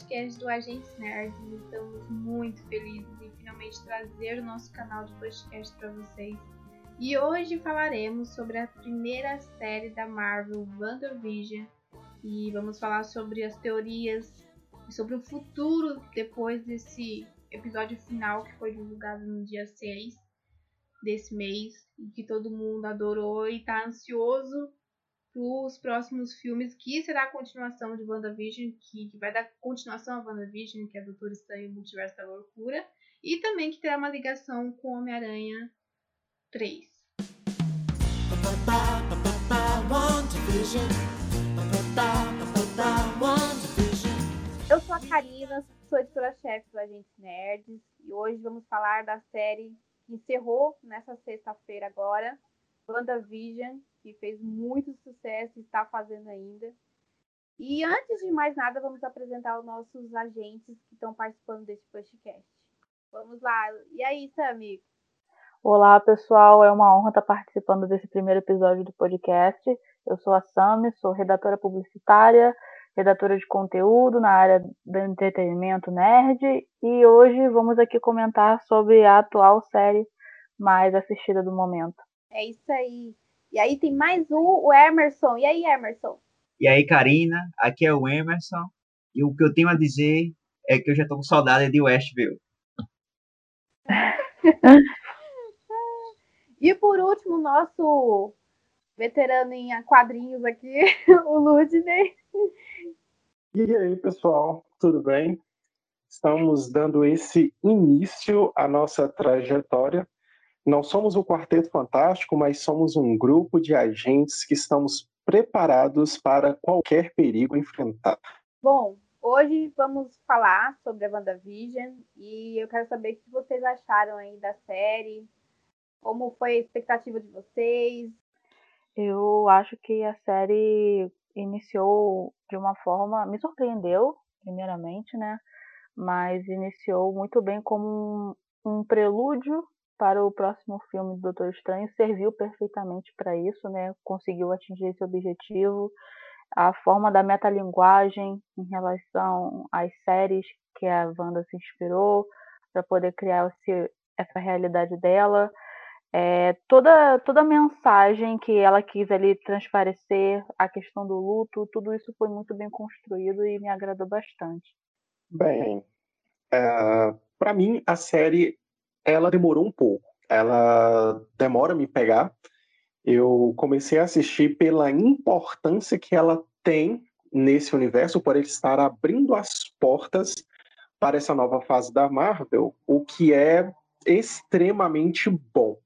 podcast do Agentes Nerds. Estamos muito felizes em finalmente trazer o nosso canal de podcast para vocês. E hoje falaremos sobre a primeira série da Marvel, WandaVision. E vamos falar sobre as teorias e sobre o futuro depois desse episódio final que foi divulgado no dia 6 desse mês e que todo mundo adorou e está ansioso os próximos filmes, que será a continuação de WandaVision, que, que vai dar continuação a WandaVision, que é Doutor Estranho Multiverso da Loucura, e também que terá uma ligação com Homem-Aranha 3. Eu sou a Karina, sou editora-chefe do Agentes Nerds, e hoje vamos falar da série que encerrou nessa sexta-feira agora, WandaVision, que fez muito sucesso e está fazendo ainda. E antes de mais nada, vamos apresentar os nossos agentes que estão participando desse podcast. Vamos lá. E aí, Sammy? Olá, pessoal. É uma honra estar participando desse primeiro episódio do podcast. Eu sou a Sami, sou redatora publicitária, redatora de conteúdo na área do entretenimento nerd e hoje vamos aqui comentar sobre a atual série mais assistida do momento. É isso aí. E aí tem mais um, o Emerson. E aí, Emerson? E aí, Karina, aqui é o Emerson. E o que eu tenho a dizer é que eu já tô com saudade de Westview. e por último, nosso veterano em quadrinhos aqui, o Ludney. E aí, pessoal, tudo bem? Estamos dando esse início à nossa trajetória não somos o Quarteto Fantástico, mas somos um grupo de agentes que estamos preparados para qualquer perigo enfrentar. Bom, hoje vamos falar sobre a WandaVision e eu quero saber o que vocês acharam aí da série, como foi a expectativa de vocês. Eu acho que a série iniciou de uma forma, me surpreendeu, primeiramente, né? Mas iniciou muito bem como um, um prelúdio para o próximo filme do Doutor Estranho serviu perfeitamente para isso, né? Conseguiu atingir esse objetivo. A forma da metalinguagem em relação às séries que a Wanda se inspirou para poder criar esse, essa realidade dela. É, toda, toda a mensagem que ela quis ali transparecer, a questão do luto, tudo isso foi muito bem construído e me agradou bastante. Bem, é, para mim a série ela demorou um pouco. Ela demora a me pegar. Eu comecei a assistir pela importância que ela tem nesse universo, por ele estar abrindo as portas para essa nova fase da Marvel, o que é extremamente bom.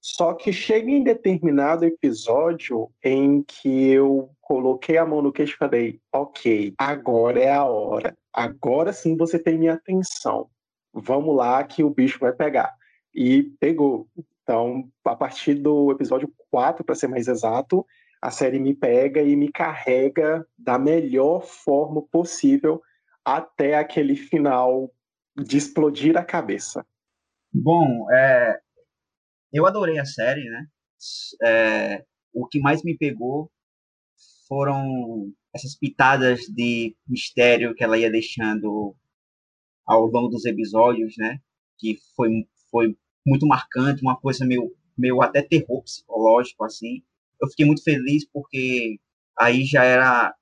Só que chega em determinado episódio em que eu coloquei a mão no queixo e falei: ok, agora é a hora. Agora sim você tem minha atenção vamos lá que o bicho vai pegar. E pegou. Então, a partir do episódio 4, para ser mais exato, a série me pega e me carrega da melhor forma possível até aquele final de explodir a cabeça. Bom, é, eu adorei a série, né? É, o que mais me pegou foram essas pitadas de mistério que ela ia deixando ao longo dos episódios, né? Que foi, foi muito marcante, uma coisa meio, meio até terror psicológico, assim. Eu fiquei muito feliz porque aí já era.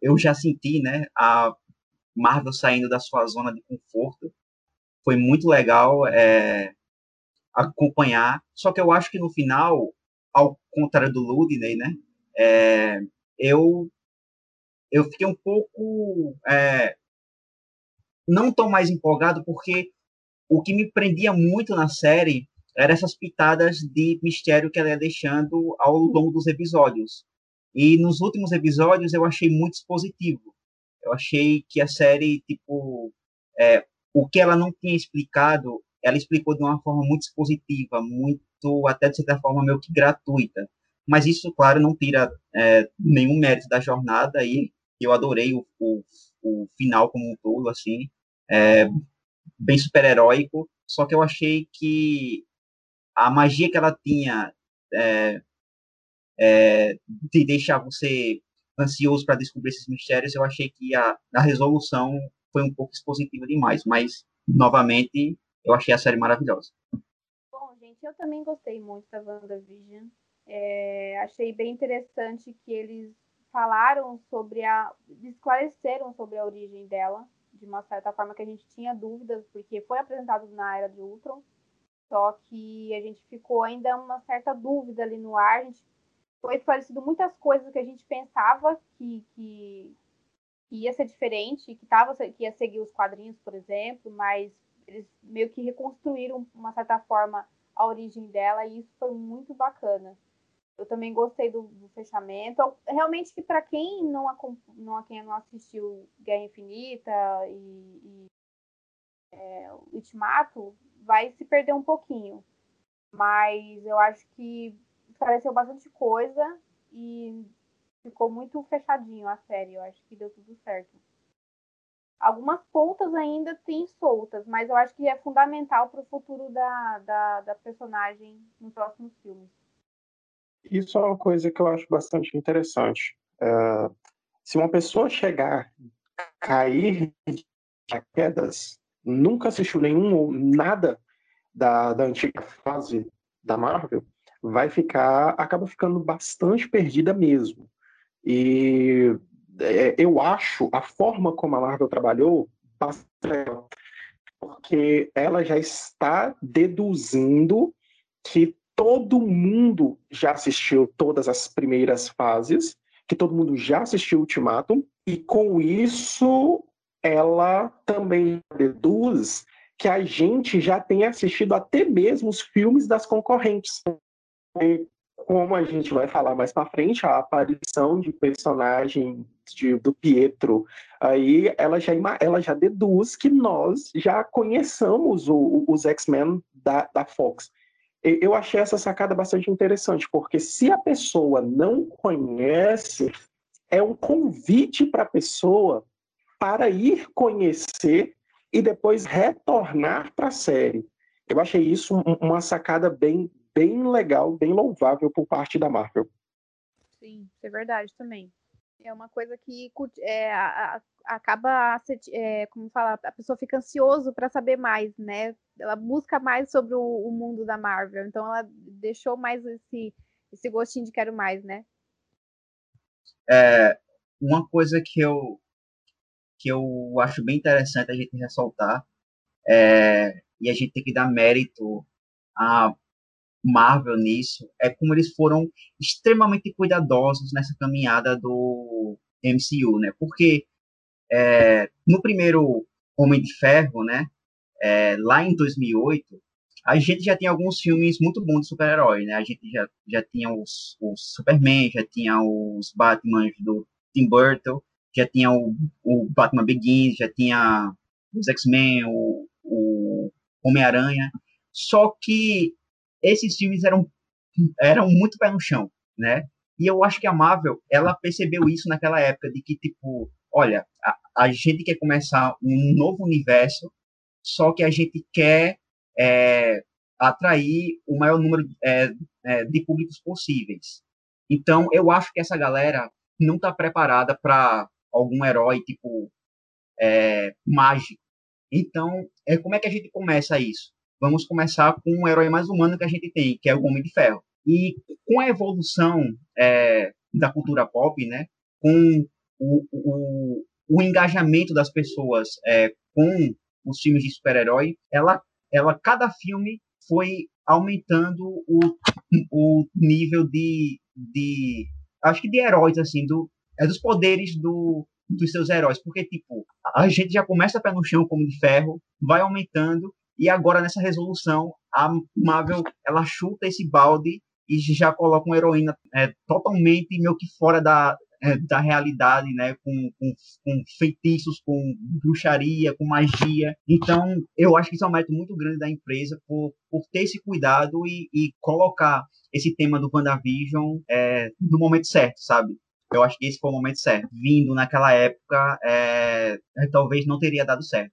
Eu já senti, né? A Marvel saindo da sua zona de conforto. Foi muito legal é, acompanhar. Só que eu acho que no final, ao contrário do Ludney, né? É, eu eu fiquei um pouco é, não tão mais empolgado porque o que me prendia muito na série eram essas pitadas de mistério que ela ia deixando ao longo dos episódios. E nos últimos episódios eu achei muito expositivo. Eu achei que a série, tipo, é, o que ela não tinha explicado, ela explicou de uma forma muito expositiva, muito, até de certa forma, meio que gratuita. Mas isso, claro, não tira é, nenhum mérito da jornada e eu adorei o, o o final como um todo, assim, é, bem super-heróico, só que eu achei que a magia que ela tinha é, é, de deixar você ansioso para descobrir esses mistérios, eu achei que a, a resolução foi um pouco expositiva demais, mas novamente eu achei a série maravilhosa. Bom, gente, eu também gostei muito da WandaVision. É, achei bem interessante que eles falaram sobre a. esclareceram sobre a origem dela, de uma certa forma que a gente tinha dúvidas, porque foi apresentado na era de Ultron, só que a gente ficou ainda uma certa dúvida ali no ar, a gente foi esclarecido muitas coisas que a gente pensava que, que, que ia ser diferente, que, tava, que ia seguir os quadrinhos, por exemplo, mas eles meio que reconstruíram, uma certa forma, a origem dela, e isso foi muito bacana. Eu também gostei do, do fechamento. Realmente, que para quem não, não, quem não assistiu Guerra Infinita e, e é, Ultimato, vai se perder um pouquinho. Mas eu acho que esclareceu bastante coisa e ficou muito fechadinho a série. Eu acho que deu tudo certo. Algumas pontas ainda tem soltas, mas eu acho que é fundamental para o futuro da, da, da, personagem nos próximos filmes. Isso é uma coisa que eu acho bastante interessante. Uh, se uma pessoa chegar, cair de quedas, nunca assistiu nenhum nada da, da antiga fase da Marvel, vai ficar, acaba ficando bastante perdida mesmo. E é, eu acho a forma como a Marvel trabalhou bastante porque ela já está deduzindo que todo mundo já assistiu todas as primeiras fases, que todo mundo já assistiu Ultimatum, e com isso ela também deduz que a gente já tem assistido até mesmo os filmes das concorrentes como a gente vai falar mais para frente, a aparição de personagem de, do Pietro, aí ela já, ela já deduz que nós já conheçamos o, os X-Men da, da Fox. Eu achei essa sacada bastante interessante, porque se a pessoa não conhece, é um convite para a pessoa para ir conhecer e depois retornar para a série. Eu achei isso uma sacada bem, bem legal, bem louvável por parte da Marvel. Sim, é verdade também. É uma coisa que é, a, a, acaba, é, como fala, a pessoa fica ansioso para saber mais, né? Ela busca mais sobre o, o, mundo da Marvel, então ela deixou mais esse, esse gostinho de quero mais, né? É, uma coisa que eu que eu acho bem interessante a gente ressaltar é, e a gente tem que dar mérito a Marvel nisso é como eles foram extremamente cuidadosos nessa caminhada do MCU, né? Porque é, no primeiro Homem de Ferro, né? É, lá em 2008, a gente já tinha alguns filmes muito bons de super-herói, né? A gente já, já tinha os, os Superman, já tinha os Batman do Tim Burton, já tinha o, o Batman Begins, já tinha os X-Men, o, o Homem-Aranha. Só que esses filmes eram, eram muito pé no chão, né? E eu acho que a Marvel, ela percebeu isso naquela época, de que, tipo, olha, a, a gente quer começar um novo universo, só que a gente quer é, atrair o maior número é, é, de públicos possíveis. Então, eu acho que essa galera não está preparada para algum herói, tipo, é, mágico. Então, é, como é que a gente começa isso? Vamos começar com o herói mais humano que a gente tem, que é o Homem de Ferro. E com a evolução é, da cultura pop, né, com o, o, o engajamento das pessoas é, com os filmes de super-herói, ela, ela, cada filme foi aumentando o, o nível de, de, acho que de heróis, assim, do, é dos poderes do, dos seus heróis, porque, tipo, a gente já começa pé no chão como de ferro, vai aumentando, e agora nessa resolução, a Marvel ela chuta esse balde e já coloca uma heroína é, totalmente meio que fora da, é, da realidade, né? Com, com, com, feitiços, com bruxaria, com magia. Então, eu acho que isso é um mérito muito grande da empresa por, por ter esse cuidado e, e colocar esse tema do WandaVision é, no momento certo, sabe? Eu acho que esse foi o momento certo. Vindo naquela época, é, talvez não teria dado certo.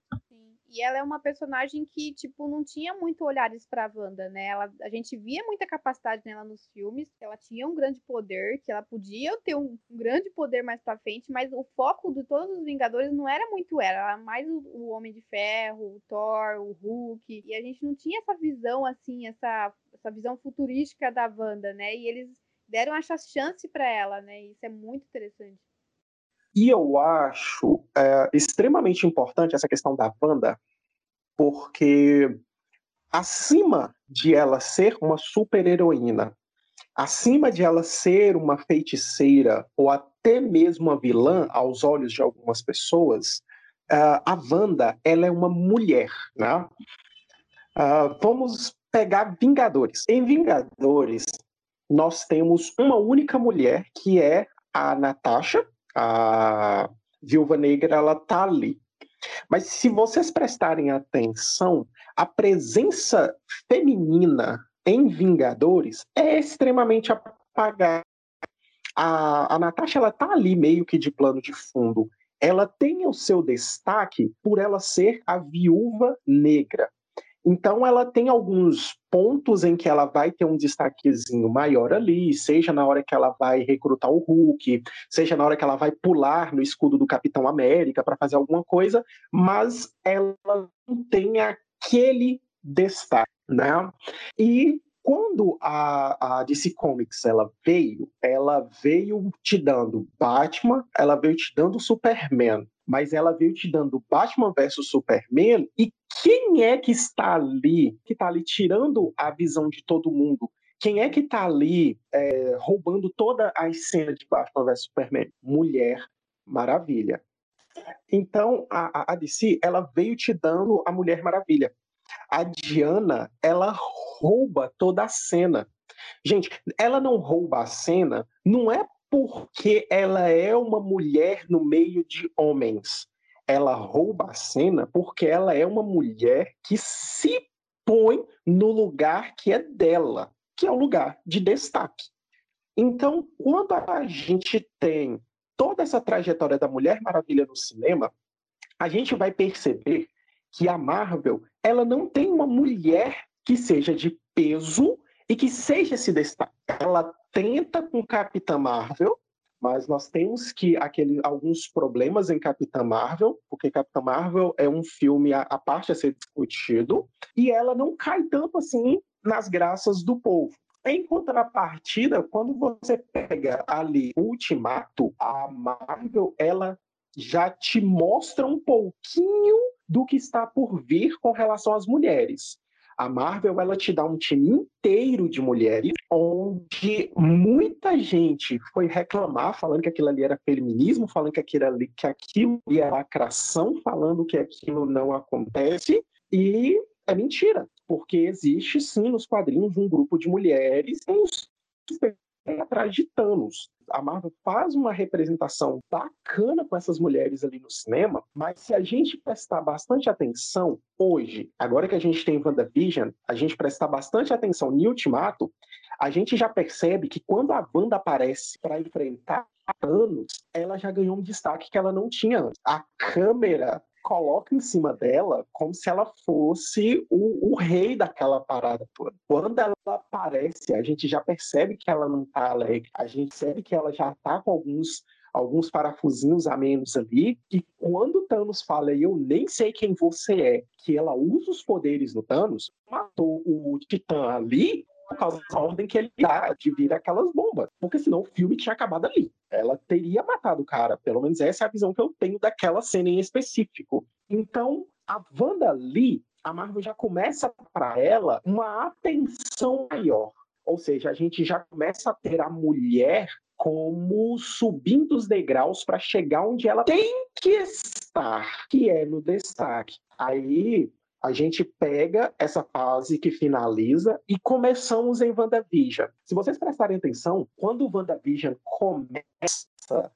E ela é uma personagem que, tipo, não tinha muito olhares pra Wanda, né? Ela, a gente via muita capacidade nela nos filmes, ela tinha um grande poder, que ela podia ter um, um grande poder mais pra frente, mas o foco de todos os Vingadores não era muito ela, era mais o, o Homem de Ferro, o Thor, o Hulk, e a gente não tinha essa visão, assim, essa, essa visão futurística da Wanda, né? E eles deram essa chance para ela, né? Isso é muito interessante. E eu acho é, extremamente importante essa questão da Wanda, porque acima de ela ser uma super-heroína, acima de ela ser uma feiticeira ou até mesmo uma vilã aos olhos de algumas pessoas, uh, a Wanda ela é uma mulher, né? Uh, vamos pegar Vingadores. Em Vingadores, nós temos uma única mulher que é a Natasha, a Viúva Negra, ela tá ali. Mas se vocês prestarem atenção, a presença feminina em Vingadores é extremamente apagada. A, a Natasha, ela tá ali meio que de plano de fundo. Ela tem o seu destaque por ela ser a viúva negra. Então, ela tem alguns pontos em que ela vai ter um destaquezinho maior ali, seja na hora que ela vai recrutar o Hulk, seja na hora que ela vai pular no escudo do Capitão América para fazer alguma coisa, mas ela não tem aquele destaque, né? E quando a, a DC Comics ela veio, ela veio te dando Batman, ela veio te dando Superman, mas ela veio te dando Batman versus Superman e quem é que está ali, que está ali tirando a visão de todo mundo? Quem é que está ali é, roubando toda a cena de Batman vs Superman? Mulher Maravilha. Então, a, a DC, ela veio te dando a Mulher Maravilha. A Diana, ela rouba toda a cena. Gente, ela não rouba a cena, não é porque ela é uma mulher no meio de homens. Ela rouba a cena porque ela é uma mulher que se põe no lugar que é dela, que é o lugar de destaque. Então, quando a gente tem toda essa trajetória da Mulher Maravilha no cinema, a gente vai perceber que a Marvel, ela não tem uma mulher que seja de peso e que seja esse destaque. Ela tenta com Capitã Marvel, mas nós temos que aquele, alguns problemas em Capitã Marvel, porque Capitã Marvel é um filme à parte a ser discutido, e ela não cai tanto assim nas graças do povo. Em contrapartida, quando você pega ali Ultimato, a Marvel, ela já te mostra um pouquinho do que está por vir com relação às mulheres. A Marvel ela te dá um time inteiro de mulheres, onde muita gente foi reclamar, falando que aquilo ali era feminismo, falando que aquilo ali que aquilo é lacração, falando que aquilo não acontece, e é mentira, porque existe sim nos quadrinhos um grupo de mulheres atrás de Thanos a Marvel faz uma representação bacana com essas mulheres ali no cinema, mas se a gente prestar bastante atenção hoje, agora que a gente tem WandaVision, a gente prestar bastante atenção no Ultimato, a gente já percebe que quando a Wanda aparece para enfrentar Thanos, ela já ganhou um destaque que ela não tinha antes. A câmera coloca em cima dela como se ela fosse o, o, rei daquela parada toda. Quando ela aparece, a gente já percebe que ela não tá alegre, a gente percebe que ela já tá com alguns alguns parafusinhos a menos ali, e quando Thanos fala, eu nem sei quem você é, que ela usa os poderes no Thanos, matou o Titã ali, por causa da ordem que ele dá de vir aquelas bombas. Porque senão o filme tinha acabado ali. Ela teria matado o cara. Pelo menos essa é a visão que eu tenho daquela cena em específico. Então, a Wanda Lee, a Marvel já começa para ela uma atenção maior. Ou seja, a gente já começa a ter a mulher como subindo os degraus para chegar onde ela tem que estar, que é no destaque. Aí a gente pega essa fase que finaliza e começamos em WandaVision. Se vocês prestarem atenção, quando o WandaVision começa,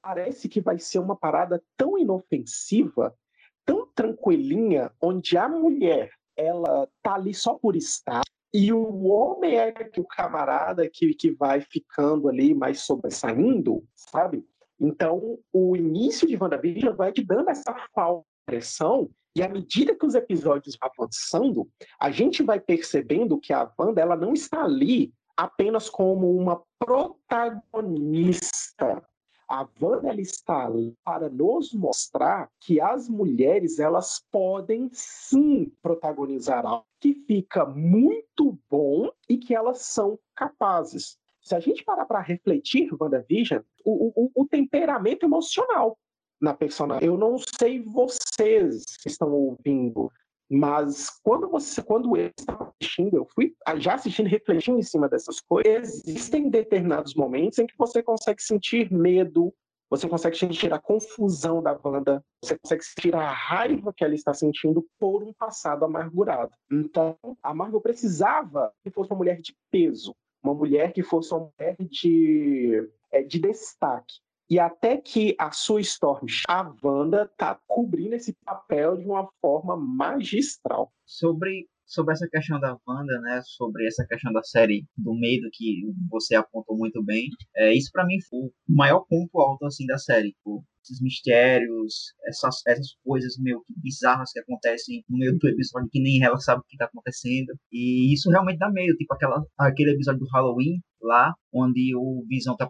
parece que vai ser uma parada tão inofensiva, tão tranquilinha, onde a mulher ela tá ali só por estar e o homem é o camarada que, que vai ficando ali mais sobressaindo, sabe? Então, o início de WandaVision vai te dando essa falsa pressão E à medida que os episódios vão avançando, a gente vai percebendo que a Wanda ela não está ali apenas como uma protagonista. A Wanda ela está para nos mostrar que as mulheres elas podem sim protagonizar algo que fica muito bom e que elas são capazes. Se a gente parar para refletir, WandaVision, o, o, o temperamento emocional na personagem. Eu não sei vocês que estão ouvindo, mas quando você, quando eu estava assistindo, eu fui já assistindo, refletindo em cima dessas coisas. Existem determinados momentos em que você consegue sentir medo, você consegue sentir a confusão da banda, você consegue sentir a raiva que ela está sentindo por um passado amargurado. Então, a Marvel precisava que fosse uma mulher de peso, uma mulher que fosse uma mulher de, é, de destaque. E até que a sua Storm, a Wanda, tá cobrindo esse papel de uma forma magistral. Sobre, sobre essa questão da Wanda, né? Sobre essa questão da série do medo que você apontou muito bem, é, isso para mim foi o maior ponto alto assim da série. Tipo, esses mistérios, essas, essas coisas meio que bizarras que acontecem no meio do episódio que nem ela sabe o que tá acontecendo. E isso realmente dá medo, tipo aquela, aquele episódio do Halloween lá, onde o Visão tá,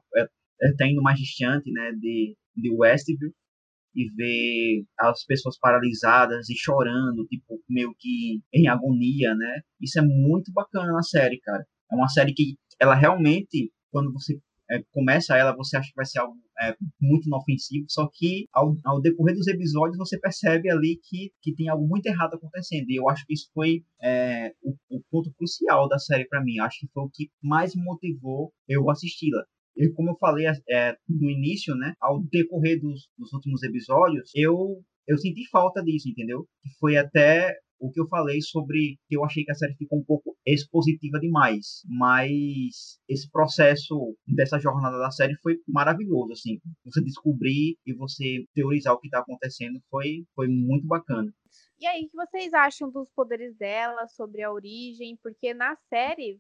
está indo mais distante né, de, de Westview e ver as pessoas paralisadas e chorando, tipo, meio que em agonia, né? Isso é muito bacana na série, cara. É uma série que ela realmente, quando você é, começa ela, você acha que vai ser algo é, muito inofensivo, só que ao, ao, decorrer dos episódios você percebe ali que, que tem algo muito errado acontecendo. E eu acho que isso foi é, o, o, ponto crucial da série para mim. Acho que foi o que mais motivou eu assisti-la. E como eu falei é, no início, né, ao decorrer dos, dos últimos episódios, eu eu senti falta disso, entendeu? Que foi até o que eu falei sobre que eu achei que a série ficou um pouco expositiva demais, mas esse processo dessa jornada da série foi maravilhoso, assim, você descobrir e você teorizar o que está acontecendo foi foi muito bacana. E aí, o que vocês acham dos poderes dela, sobre a origem? Porque na série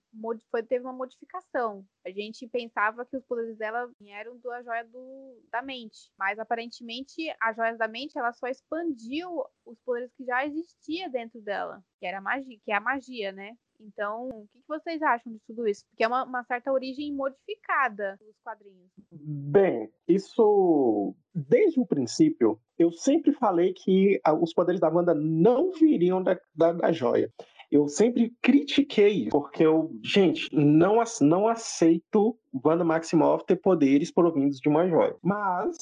foi, teve uma modificação. A gente pensava que os poderes dela eram da joia do, da mente. Mas aparentemente a joia da mente ela só expandiu os poderes que já existia dentro dela, que era magia, que é a magia, né? Então, o que vocês acham de tudo isso? Porque é uma, uma, certa origem modificada dos quadrinhos. Bem, isso desde o princípio, eu sempre falei que os poderes da Wanda não viriam da, da, da joia. Eu sempre critiquei, porque eu, gente, não, não aceito Wanda Maximoff ter poderes provindos de uma joia. Mas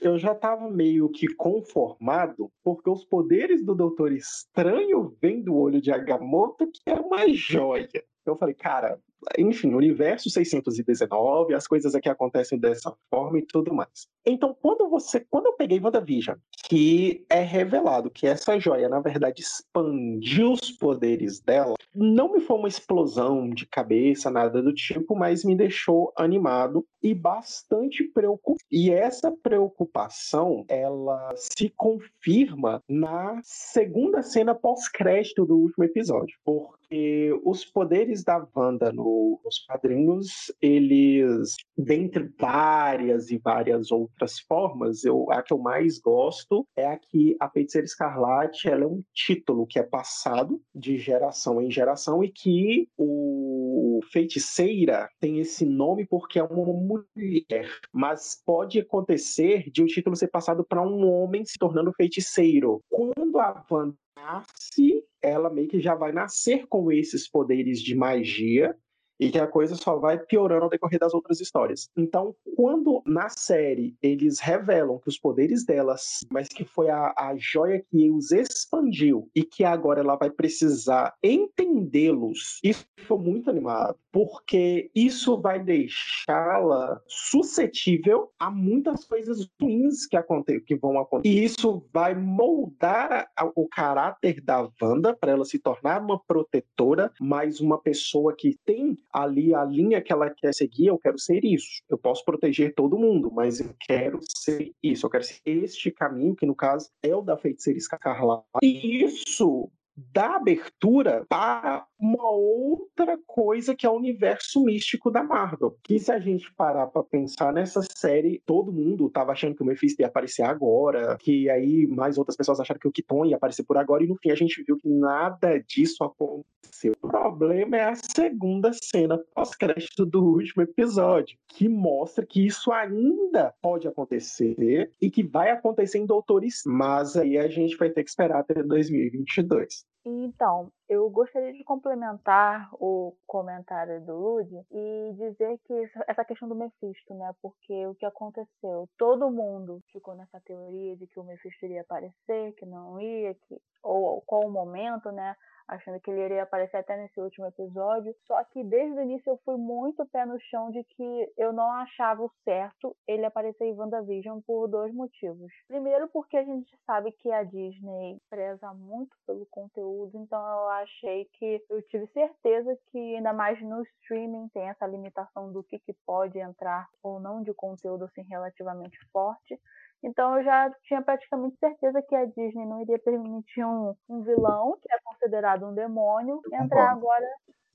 eu já estava meio que conformado, porque os poderes do Doutor Estranho vêm do olho de Agamotto, que é uma joia. Eu falei, cara, enfim, universo 619, as coisas aqui acontecem dessa forma e tudo mais. Então, quando você, quando eu peguei WandaVision, que é revelado que essa joia, na verdade, expandiu os poderes dela, não me foi uma explosão de cabeça, nada do tipo, mas me deixou animado e bastante preocupado. E essa preocupação, ela se confirma na segunda cena pós-crédito do último episódio, porque os poderes da Wanda no, nos quadrinhos, eles, dentre várias e várias outras formas, eu, a que eu mais gosto é a que a Feiticeira Escarlate ela é um título que é passado de geração em geração e que o Feiticeira tem esse nome porque é uma mulher, mas pode acontecer de o um título ser passado para um homem se tornando feiticeiro. Quando a Wanda nasce, ela meio que já vai nascer com esses poderes de magia e que a coisa só vai piorando ao decorrer das outras histórias. Então, quando na série eles revelam que os poderes delas, mas que foi a, a joia que os expandiu e que agora ela vai precisar entendê-los, isso foi muito animado, porque isso vai deixá-la suscetível a muitas coisas ruins que, aconte que vão acontecer. E isso vai moldar a, o caráter da Wanda para ela se tornar uma protetora, mais uma pessoa que tem ali a linha que ela quer seguir, eu quero ser isso. Eu posso proteger todo mundo, mas eu quero ser isso. Eu quero ser este caminho, que no caso é o da feiticeira escarlate. E isso dá abertura para uma outra coisa que é o universo místico da Marvel. Que se a gente parar para pensar nessa série, todo mundo tava achando que o Mephisto ia aparecer agora, que aí mais outras pessoas acharam que o Kiton ia aparecer por agora, e no fim a gente viu que nada disso aconteceu. O problema é a segunda cena pós-crédito do último episódio, que mostra que isso ainda pode acontecer e que vai acontecer em Doutores, mas aí a gente vai ter que esperar até 2022. Então, eu gostaria de complementar o comentário do Lud e dizer que essa questão do Mephisto, né? Porque o que aconteceu? Todo mundo ficou nessa teoria de que o Mephisto iria aparecer, que não ia, que ou qual o momento, né? achando que ele iria aparecer até nesse último episódio. Só que desde o início eu fui muito pé no chão de que eu não achava o certo ele aparecer em WandaVision por dois motivos. Primeiro, porque a gente sabe que a Disney preza muito pelo conteúdo, então eu achei que eu tive certeza que ainda mais no streaming tem essa limitação do que, que pode entrar ou não de conteúdo assim relativamente forte. Então eu já tinha praticamente certeza que a Disney não iria permitir um, um vilão, que é considerado um demônio, entrar agora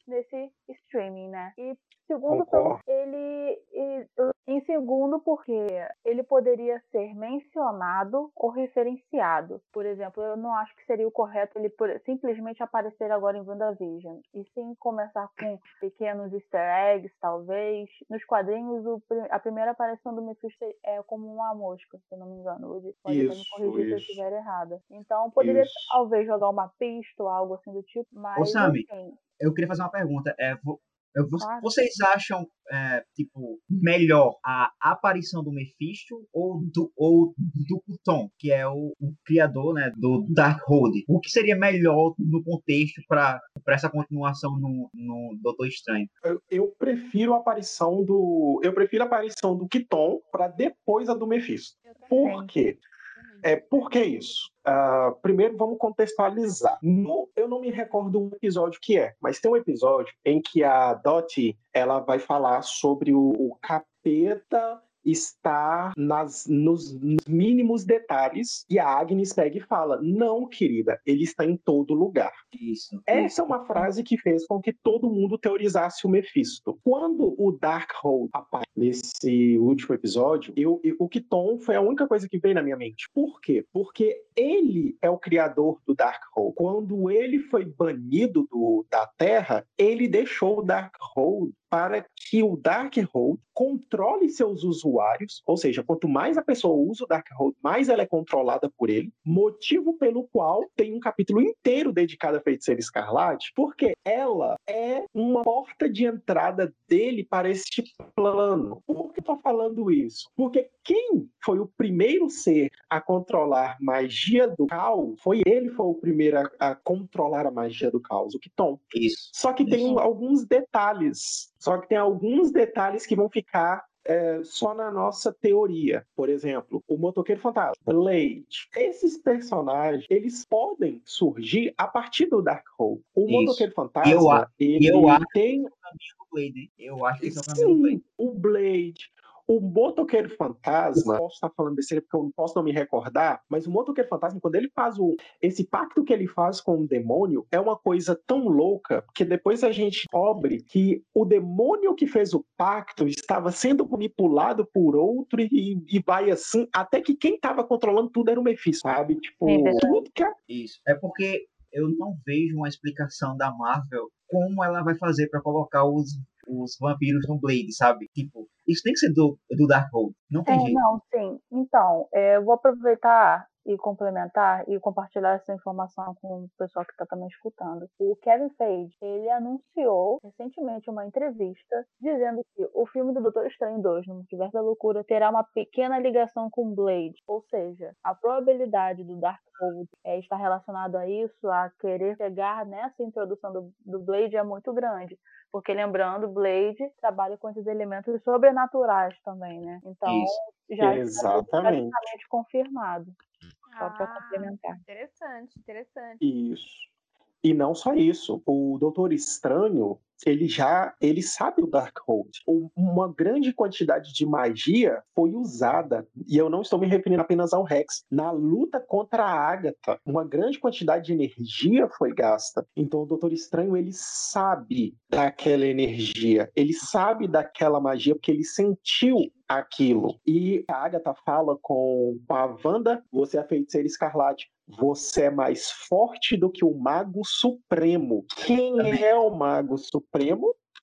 nesse streaming, né? E segundo, ele, em segundo, porque ele poderia ser mencionado ou referenciado. Por exemplo, eu não acho que seria o correto ele simplesmente aparecer agora em WandaVision. E sim começar com pequenos easter eggs, talvez. Nos quadrinhos, o, a primeira aparição do Mephisto é como uma mosca, se não me engano. Pode isso, me corrigir isso. se eu estiver errada. Então, poderia isso. talvez jogar uma pista ou algo assim do tipo, mas. Ô, eu queria fazer uma pergunta. É, vocês acham, é, tipo, melhor a aparição do Mephisto ou do, ou do Tom, que é o, o criador né, do Darkhold? O que seria melhor no contexto para essa continuação no, no Doutor Estranho? Eu, eu, prefiro a aparição do. Eu prefiro a aparição do Kiton para depois a do Mephisto. Por quê? É, por que isso? Uh, primeiro, vamos contextualizar. No, eu não me recordo o episódio que é, mas tem um episódio em que a Dottie ela vai falar sobre o, o capeta está nas, nos mínimos detalhes e a Agnes pega e fala: Não, querida, ele está em todo lugar. Isso. Essa é uma frase que fez com que todo mundo teorizasse o Mephisto. Quando o Darkhold aparece nesse último episódio, eu, eu, o Kiton foi a única coisa que veio na minha mente. Por quê? Porque ele é o criador do Darkhold. Quando ele foi banido do, da Terra, ele deixou o Darkhold para que o Darkhold controle seus usuários, ou seja, quanto mais a pessoa usa o Darkhold, mais ela é controlada por ele, motivo pelo qual tem um capítulo inteiro dedicado a Feiticeira Escarlate, porque ela é uma porta de entrada dele para este plano. Por que estou falando isso? Porque quem foi o primeiro ser a controlar magia do caos foi ele foi o primeiro a, a controlar a magia do caos, o Kiton. Isso. Só que isso. tem alguns detalhes só que tem alguns detalhes que vão ficar é, só na nossa teoria. Por exemplo, o Motoqueiro Fantasma, Blade. Esses personagens, eles podem surgir a partir do Darkhold. O Isso. Motoqueiro Fantasma, eu, ele eu acho tem... Que é o Blade. Eu acho que esse é o caminho do Blade. O Blade. O motoqueiro fantasma, posso estar falando besteira porque eu não posso não me recordar, mas o motoqueiro fantasma, quando ele faz o, esse pacto que ele faz com o demônio, é uma coisa tão louca que depois a gente descobre que o demônio que fez o pacto estava sendo manipulado por outro e, e vai assim, até que quem estava controlando tudo era o Mephisto, sabe? Tipo, é tudo que. Isso. É porque eu não vejo uma explicação da Marvel como ela vai fazer para colocar os, os vampiros no Blade, sabe? Tipo, isso tem que ser do, do Darkhold. Não tem é, jeito. Não, sim. Então, é, eu vou aproveitar e complementar e compartilhar essa informação com o pessoal que está também escutando. O Kevin Feige, ele anunciou recentemente uma entrevista dizendo que o filme do Doutor Estranho 2, no Multiverso da Loucura, terá uma pequena ligação com Blade, ou seja, a probabilidade do Darkhold é, estar relacionado a isso, a querer chegar nessa introdução do, do Blade é muito grande. Porque lembrando, Blade trabalha com esses elementos sobrenaturais também, né? Então, Isso. já está praticamente confirmado. Só para Ah, complementar. interessante, interessante. Isso. E não só isso. O Doutor Estranho, ele já ele sabe o Darkhold. Uma grande quantidade de magia foi usada, e eu não estou me referindo apenas ao Rex, na luta contra a Agatha. Uma grande quantidade de energia foi gasta. Então o Doutor Estranho ele sabe daquela energia, ele sabe daquela magia porque ele sentiu aquilo. E a Agatha fala com a Wanda, você é a feiticeira escarlate. Você é mais forte do que o Mago Supremo. Quem é o Mago Supremo?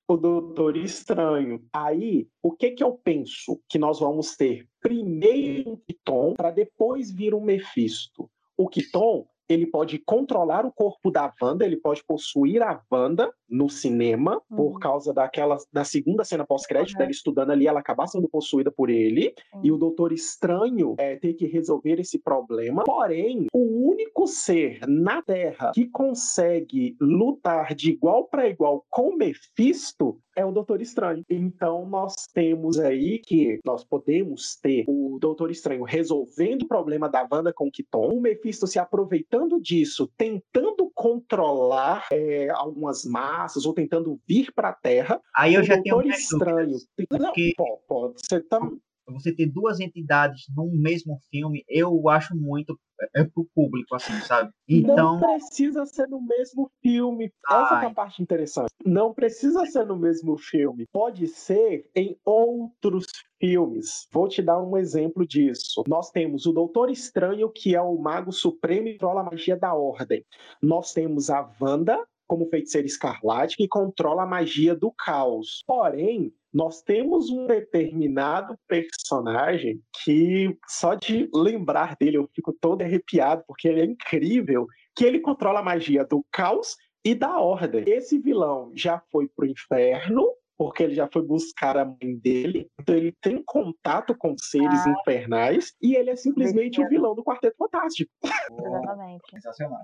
O Doutor Estranho. Aí, o que que eu penso que nós vamos ter? Primeiro um Kiton, para depois vir um Mephisto. O Kiton ele pode controlar o corpo da Wanda, ele pode possuir a Wanda no cinema, uhum. por causa daquela da segunda cena pós-crédito, uhum. ela estudando ali, ela acabar sendo possuída por ele, uhum. e o Doutor Estranho é, ter que resolver esse problema. Porém, o único ser na Terra que consegue lutar de igual para igual com Mephisto é o Doutor Estranho. Então nós temos aí que nós podemos ter o Doutor Estranho resolvendo o problema da Wanda com Kiton, o Mephisto se aproveitando disso, tentando controlar é, algumas massas ou tentando vir para a Terra. Aí eu já tenho Estranho. Porque... Não, pode, você tá você ter duas entidades num mesmo filme, eu acho muito é, é pro público, assim, sabe? Então. Não precisa ser no mesmo filme. Essa é a parte interessante. Não precisa ser no mesmo filme. Pode ser em outros filmes. Vou te dar um exemplo disso. Nós temos o Doutor Estranho, que é o Mago Supremo e controla a magia da Ordem. Nós temos a Wanda, como feiticeira escarlate, que controla a magia do caos. Porém, nós temos um determinado personagem que só de lembrar dele eu fico todo arrepiado, porque ele é incrível, que ele controla a magia do caos e da ordem. Esse vilão já foi pro inferno, porque ele já foi buscar a mãe dele, então ele tem contato com seres ah. infernais e ele é simplesmente o vilão do Quarteto Fantástico. Exatamente. Sensacional.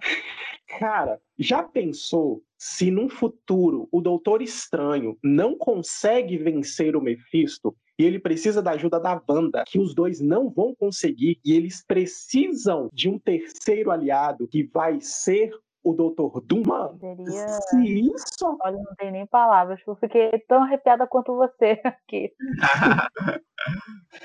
Cara, já pensou se num futuro o Doutor Estranho não consegue vencer o Mephisto e ele precisa da ajuda da Wanda, que os dois não vão conseguir e eles precisam de um terceiro aliado que vai ser o Doutor Doom, mano. Se isso. Olha, não tem nem palavras. Eu fiquei tão arrepiada quanto você aqui.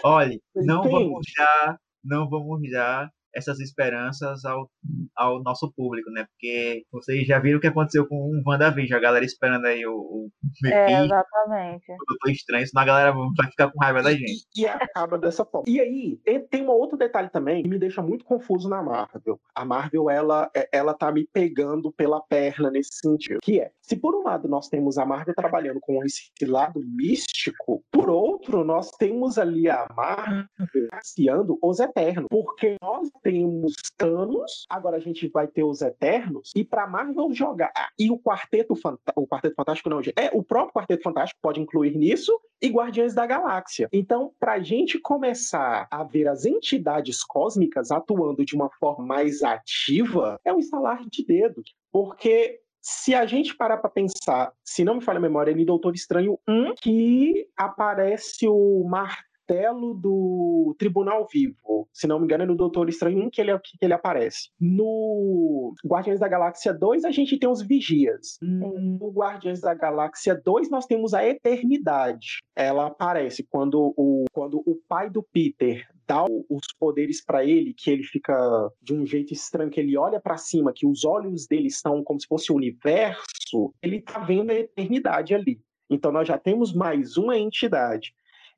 Olha, não vamos já, não vamos já essas esperanças ao, ao nosso público, né? Porque vocês já viram o que aconteceu com o WandaVision, a galera esperando aí o, o é, exatamente. o Doutor Estranho, senão a galera vai ficar com raiva da gente. E acaba dessa forma. E aí, tem um outro detalhe também que me deixa muito confuso na Marvel. A Marvel, ela, é, ela tá me pegando pela perna nesse sentido, que é, se por um lado nós temos a Marvel trabalhando com esse lado místico, por outro, nós temos ali a Marvel passeando os Eternos, porque nós temos Thanos, agora a gente vai ter os Eternos, e para Marvel jogar. Ah, e o Quarteto, o Quarteto Fantástico não, é o próprio Quarteto Fantástico pode incluir nisso e Guardiões da Galáxia. Então, para a gente começar a ver as entidades cósmicas atuando de uma forma mais ativa, é um estalar de dedo. Porque se a gente parar para pensar, se não me falha a memória, é em Doutor Estranho 1, que aparece o Mar martelo do Tribunal Vivo. Se não me engano, é no Doutor Estranho 1 que ele, que ele aparece. No Guardiões da Galáxia 2, a gente tem os Vigias. No Guardiões da Galáxia 2, nós temos a Eternidade. Ela aparece quando o, quando o pai do Peter dá os poderes para ele, que ele fica de um jeito estranho, que ele olha para cima, que os olhos dele são como se fosse o universo, ele tá vendo a eternidade ali. Então nós já temos mais uma entidade.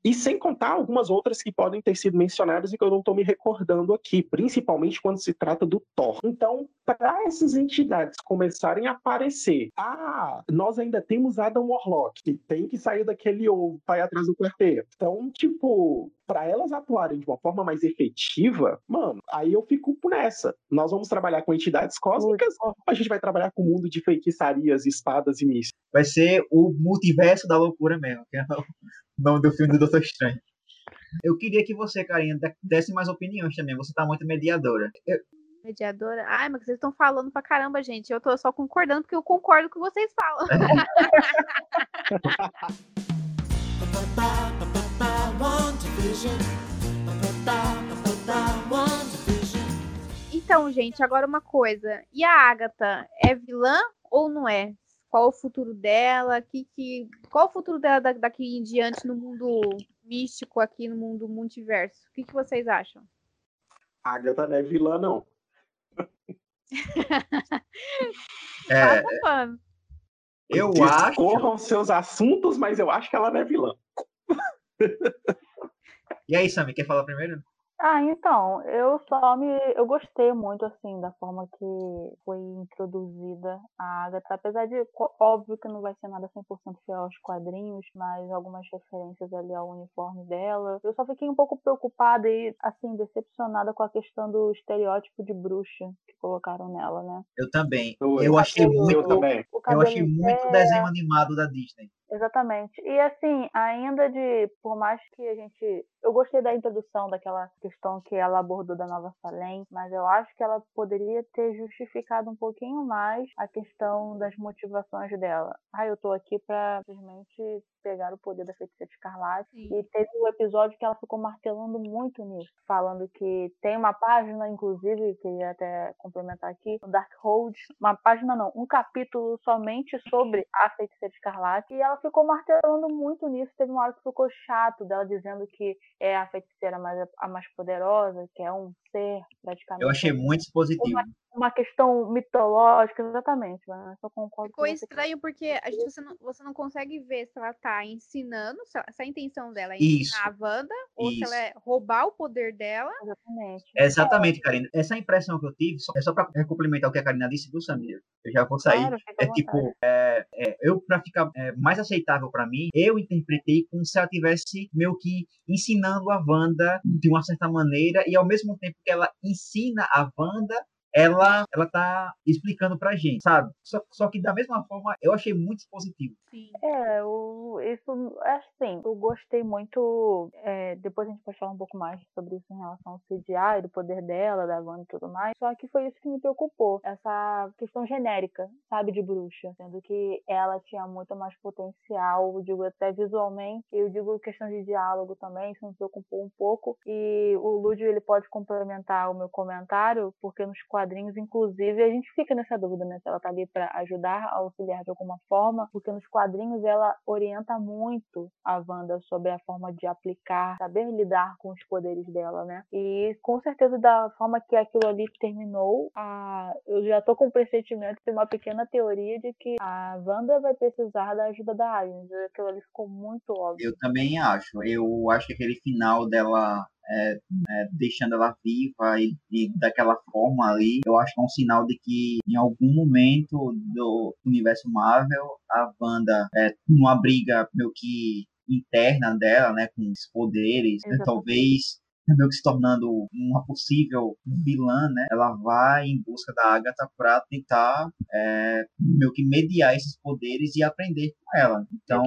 E sem contar algumas outras que podem ter sido mencionadas e que eu não estou me recordando aqui, principalmente quando se trata do Thor. Então, para essas entidades começarem a aparecer, ah, nós ainda temos Adam Warlock, que tem que sair daquele ovo para ir atrás do quarteto. Então, tipo, para elas atuarem de uma forma mais efetiva, mano, aí eu fico nessa. Nós vamos trabalhar com entidades cósmicas ou a gente vai trabalhar com o mundo de feitiçarias, espadas e mísseis? Vai ser o multiverso da loucura mesmo, que é o nome do filme do Doutor Estranho. Eu queria que você, Carinha, desse mais opiniões também. Você tá muito mediadora. Eu... Mediadora? Ai, mas vocês estão falando pra caramba, gente. Eu tô só concordando porque eu concordo com o que vocês falam. Então, gente, agora uma coisa. E a Agatha é vilã ou não é? qual o futuro dela, que, que, qual o futuro dela daqui em diante no mundo místico, aqui no mundo multiverso. O que, que vocês acham? A Agatha não é vilã, não. é, eu Discorram acho. seus assuntos, mas eu acho que ela não é vilã. e aí, Sammy, quer falar primeiro? Ah, então, eu só me. Eu gostei muito, assim, da forma que foi introduzida a Agatha, apesar de, óbvio que não vai ser nada 100% fiel aos quadrinhos, mas algumas referências ali ao uniforme dela. Eu só fiquei um pouco preocupada e, assim, decepcionada com a questão do estereótipo de bruxa que colocaram nela, né? Eu também. Eu, eu achei muito. Eu, também. eu achei muito desenho animado da Disney. Exatamente. E assim, ainda de, por mais que a gente. Eu gostei da introdução daquela questão que ela abordou da Nova Salem, mas eu acho que ela poderia ter justificado um pouquinho mais a questão das motivações dela. Ah, eu tô aqui pra simplesmente pegar o poder da feiticeira escarlate. Sim. E teve um episódio que ela ficou martelando muito nisso, falando que tem uma página, inclusive, que ia até complementar aqui, no Darkhold, uma página não, um capítulo somente sobre a feiticeira escarlate. E ela ela ficou martelando muito nisso. Teve uma hora que ficou chato dela dizendo que é a feiticeira mais, a mais poderosa, que é um ser praticamente. Eu achei muito positivo. Uma, uma questão mitológica, exatamente, mas eu concordo Ficou estranho porque a gente, você, não, você não consegue ver se ela tá ensinando, se, a intenção dela é ensinar Isso. a Wanda, ou Isso. se ela é roubar o poder dela. Exatamente. Exatamente, Karina. Essa impressão que eu tive, é só pra complementar o que a Karina disse do Samir. Eu já vou sair. Claro, é tipo, é, é, eu, pra ficar é, mais aceitável para mim, eu interpretei como se ela tivesse meio que ensinando a Wanda de uma certa maneira, e ao mesmo tempo que ela ensina a Wanda, ela ela tá explicando pra gente, sabe? Só, só que da mesma forma eu achei muito positivo. Sim. É, o, isso é assim, eu gostei muito. É, depois a gente pode falar um pouco mais sobre isso em relação ao CGI, do poder dela, da Wanda e tudo mais. Só que foi isso que me preocupou, essa questão genérica, sabe, de bruxa, sendo que ela tinha muito mais potencial, eu digo até visualmente, eu digo questão de diálogo também, isso me preocupou um pouco. E o Lúdio ele pode complementar o meu comentário, porque nos quadrinhos quadrinhos, inclusive, a gente fica nessa dúvida, né? Se ela tá ali para ajudar, auxiliar de alguma forma, porque nos quadrinhos ela orienta muito a Wanda sobre a forma de aplicar, saber lidar com os poderes dela, né? E com certeza, da forma que aquilo ali terminou, a... eu já tô com o pressentimento de uma pequena teoria de que a Wanda vai precisar da ajuda da Agnes. Aquilo ali ficou muito óbvio. Eu também acho. Eu acho que aquele final dela é, é, deixando ela viva e, e, daquela forma ali, eu acho que é um sinal de que em algum momento do universo Marvel, a Wanda, é, numa briga meio que interna dela, né, com os poderes, né, talvez meio que se tornando uma possível vilã, né? Ela vai em busca da Agatha para tentar é, meio que mediar esses poderes e aprender com ela. Então,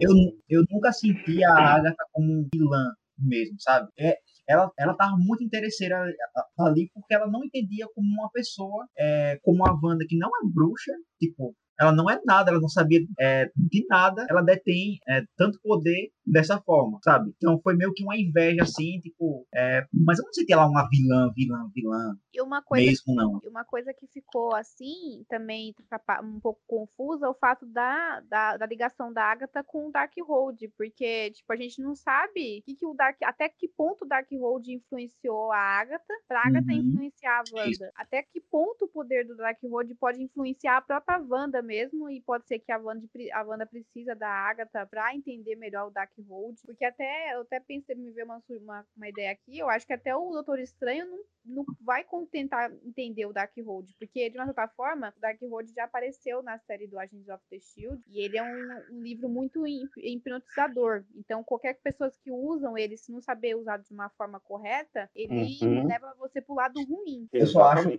eu, eu nunca senti a Agatha como vilã mesmo, sabe? É, ela, ela tava muito interesseira ali porque ela não entendia como uma pessoa, é, como a Wanda, que não é bruxa, tipo, ela não é nada, ela não sabia é, de nada, ela detém é, tanto poder dessa forma, sabe? Então foi meio que uma inveja assim, tipo, é, mas eu não senti ela uma vilã, vilã, vilã. E uma coisa mesmo não. E uma coisa que ficou assim, também um pouco confusa, é o fato da, da, da, ligação da Agatha com o Darkhold, porque tipo a gente não sabe que, que o Dark, até que ponto o Darkhold influenciou a Agatha, pra Agatha uhum. influenciar a Wanda. Isso. Até que ponto o poder do Darkhold pode influenciar a própria Wanda mesmo e pode ser que a Wanda, a Wanda precisa da Agatha para entender melhor o Dark Darkhold, porque até eu até pensei me ver uma, uma, uma, ideia aqui, eu acho que até o Doutor Estranho não, não vai tentar entender o Darkhold, porque de uma certa forma, o Darkhold já apareceu na série do Agents of the Shield e ele é um, um livro muito hipnotizador. Então, qualquer pessoa que usam ele, se não saber usar de uma forma correta, ele uhum. leva você pro lado ruim. Eu só acho que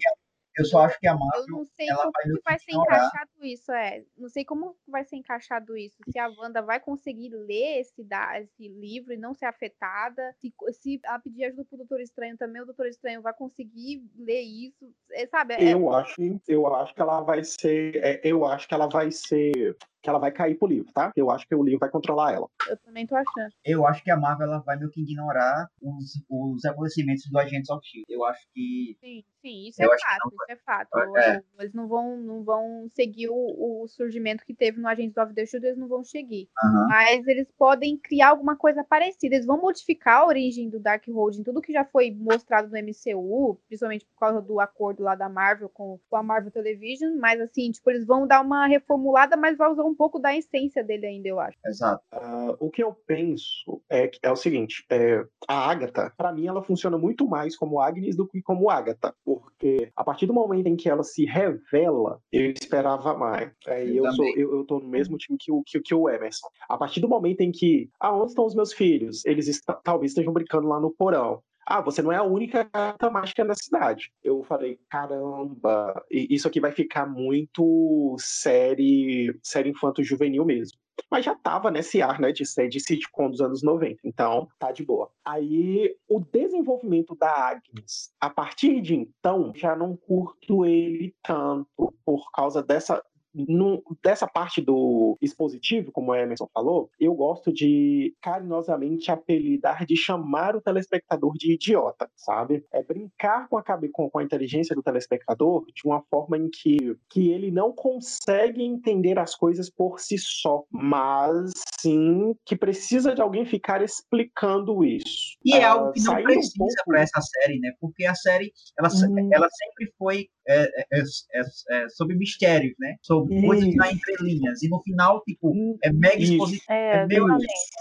eu só acho que a Marvel. Eu não sei como vai que vai ser encaixado isso, é. Não sei como vai ser encaixado isso. Se a Wanda vai conseguir ler esse, esse livro e não ser afetada. Se, se a pedir ajuda pro Doutor Estranho também, o Doutor Estranho vai conseguir ler isso. É, sabe? É... Eu, acho, eu acho que ela vai ser. É, eu acho que ela vai ser que ela vai cair pro livro, tá? Eu acho que o livro vai controlar ela. Eu também tô achando. Eu acho que a Marvel ela vai meio que ignorar os, os acontecimentos do Agentes of Shield. Eu acho que. Sim, sim, isso é fato, não isso é fato. É. Eles não vão, não vão seguir o, o surgimento que teve no Agents of the Shield, eles não vão seguir. Mas eles podem criar alguma coisa parecida. Eles vão modificar a origem do Darkhold em tudo que já foi mostrado no MCU, principalmente por causa do acordo lá da Marvel com, com a Marvel Television. Mas assim, tipo, eles vão dar uma reformulada, mas vai usar um pouco da essência dele ainda, eu acho. Exato. Ah, o que eu penso é, que- é o seguinte: é, a Agatha, pra mim, ela funciona muito mais como Agnes do que como Agatha, porque a partir do momento em que ela se revela, eu esperava mais. É, e Eu eu, sou, eu, eu tô no mesmo time que o, que, o- que o Emerson. A partir do momento em que, ah, onde estão os meus filhos? Eles está- talvez estejam brincando lá no porão. Ah, você não é a única gata mágica na cidade. Eu falei, caramba, isso aqui vai ficar muito série, série infanto-juvenil mesmo. Mas já tava nesse ar, né, de de sitcom dos anos 90, então tá de boa. Aí, o desenvolvimento da Agnes, a partir de então, já não curto ele tanto por causa dessa no- dessa parte do expositivo, como o Emerson falou, eu gosto de carinhosamente apelidar, de chamar o telespectador de idiota, sabe? É brincar com a, com, com a inteligência do telespectador de uma forma em que, que ele não consegue entender as coisas por si só, mas sim que precisa de alguém ficar explicando isso. E é Ah, algo que não um precisa pouco- para essa série, né? Porque a série, ela, Hum. ela sempre foi é, é, é, é, sobre mistérios, né? Sobre coisas Isso. na entrelinhas. E no final, tipo, Hum, é mega Isso. expositivo. É, É meio.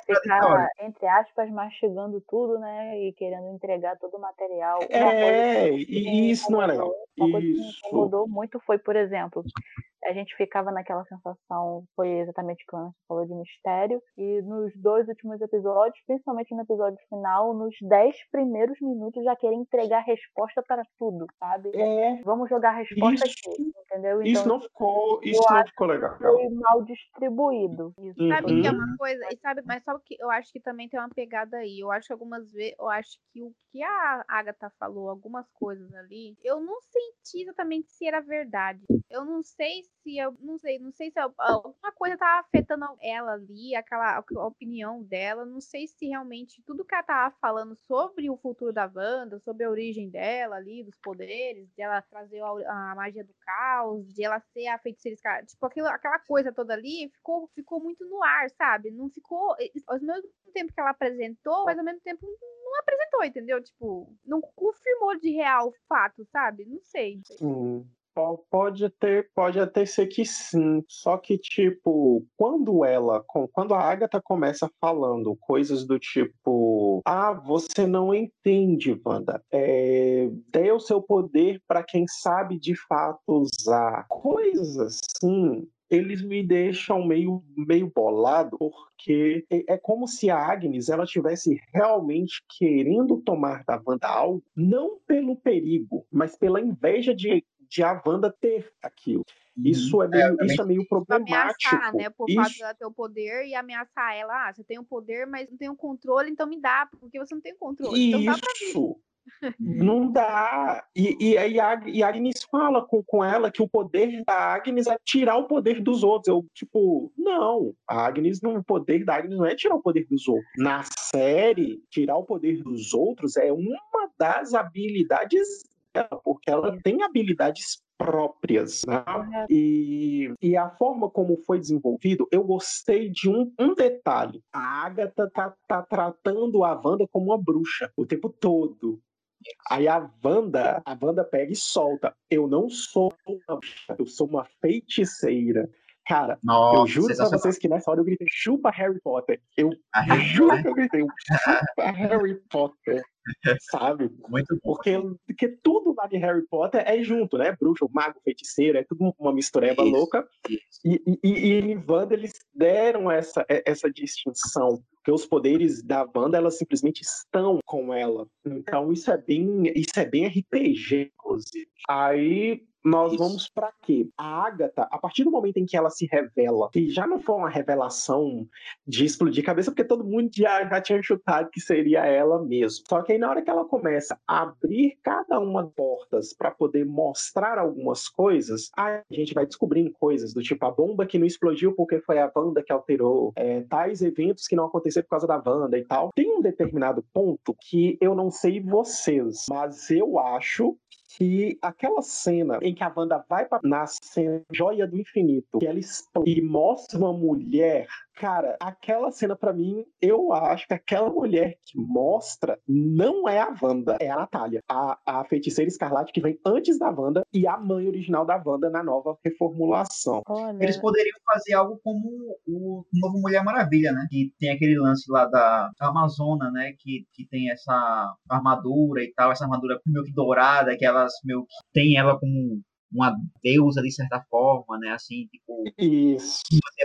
Ficar, entre aspas, mastigando tudo, né? E querendo entregar todo o material. Uma É, e isso não é legal. Uma coisa que me Isso. incomodou muito foi, por exemplo, a gente ficava naquela sensação, foi exatamente o que o Anderson falou de mistério, e nos dois últimos episódios, principalmente no episódio final, nos dez primeiros minutos já querer entregar resposta para tudo, sabe? É, Vamos jogar a resposta Isso- aqui, entendeu? Então, isso não ficou, isso eu não acho ficou legal. foi mal distribuído. Isso. Sabe o que é uma coisa? E sabe, mas sabe o que eu acho que também tem uma pegada aí. Eu acho que algumas vezes, eu acho que o que a Agatha falou, algumas coisas ali, eu não senti exatamente se era verdade. Eu não sei se eu não sei, não sei se alguma coisa tava afetando ela ali, aquela opinião dela. Não sei se realmente tudo que ela tava falando sobre o futuro da Wanda, sobre a origem dela ali, dos poderes, de ela trazer a, a magia do caos, de ela ser a feiticeira tipo aquilo, aquela coisa toda ali ficou, ficou muito no ar, sabe? Não ficou ao mesmo tempo que ela apresentou, mas ao mesmo tempo não apresentou, entendeu? Tipo, não confirmou de real o fato, sabe? Não sei. Sim. Po- Pode ter, pode até ser que sim. Só que, tipo, quando ela, quando a Agatha começa falando coisas do tipo, ah, você não entende, Wanda. É, dê o seu poder para quem sabe de fato usar. Coisas assim. Eles me deixam meio, meio bolado, porque é é como se a Agnes ela tivesse realmente querendo tomar da Wanda algo, não pelo perigo, mas pela inveja de, de a Wanda ter aquilo. Isso é meio, também isso é meio problemático. ameaçar, né? Por fato Isso, dela ter o poder e ameaçar ela. Ah, você tem o poder, mas não tem o controle, então me dá, porque você não tem o controle. Então dá pra mim. isso. Não dá. E, e aí a, e a Agnes fala com, com ela que o poder da Agnes é tirar o poder dos outros. Eu, tipo, não. A Agnes, não, o poder da Agnes não é tirar o poder dos outros. Na série, tirar o poder dos outros é uma das habilidades dela, porque ela tem habilidades próprias, né? E, e a forma como foi desenvolvido, eu gostei de um, um detalhe. A Agatha tá, tá tratando a Wanda como uma bruxa o tempo todo. Aí a Wanda, a Wanda pega e solta. Eu não sou uma bruxa, eu sou uma feiticeira. Cara, Nossa, eu juro pra vocês que nessa hora eu gritei, chupa Harry Potter. Eu Harry, juro né? que eu gritei, chupa Harry Potter. Sabe? Muito bom. Porque, porque tudo lá de Harry Potter é junto, né? Bruxo, mago, feiticeiro, é tudo uma mistureba Isso, louca. isso. E, e, e em Wanda eles deram essa, essa distinção, porque os poderes da Wanda elas simplesmente estão com ela. Então isso é bem, isso é bem RPG, inclusive. Aí, nós Isso. vamos pra quê? A Agatha, a partir do momento em que ela se revela, que já não foi uma revelação de explodir cabeça, porque todo mundo já, já tinha chutado que seria ela mesmo. Só que aí na hora que ela começa a abrir cada uma das portas para poder mostrar algumas coisas, aí a gente vai descobrindo coisas do tipo a bomba que não explodiu porque foi a Wanda que alterou, é, tais eventos que não aconteceram por causa da Wanda e tal. Tem um determinado ponto que eu não sei vocês, mas eu acho que aquela cena em que a Wanda vai pra, na cena Joia do Infinito, que ela e mostra uma mulher, cara, aquela cena pra mim, eu acho que aquela mulher que mostra não é a Wanda, é a Natália, a, a feiticeira escarlate que vem antes da Wanda e a mãe original da Wanda na nova reformulação. Olha, Eles poderiam fazer algo como o novo Mulher Maravilha, né? Que tem aquele lance lá da Amazona, né? Que, que tem essa armadura e tal, essa armadura meio que dourada, que elas meio que tem ela como uma deusa de certa forma, né? Assim, tipo, Isso.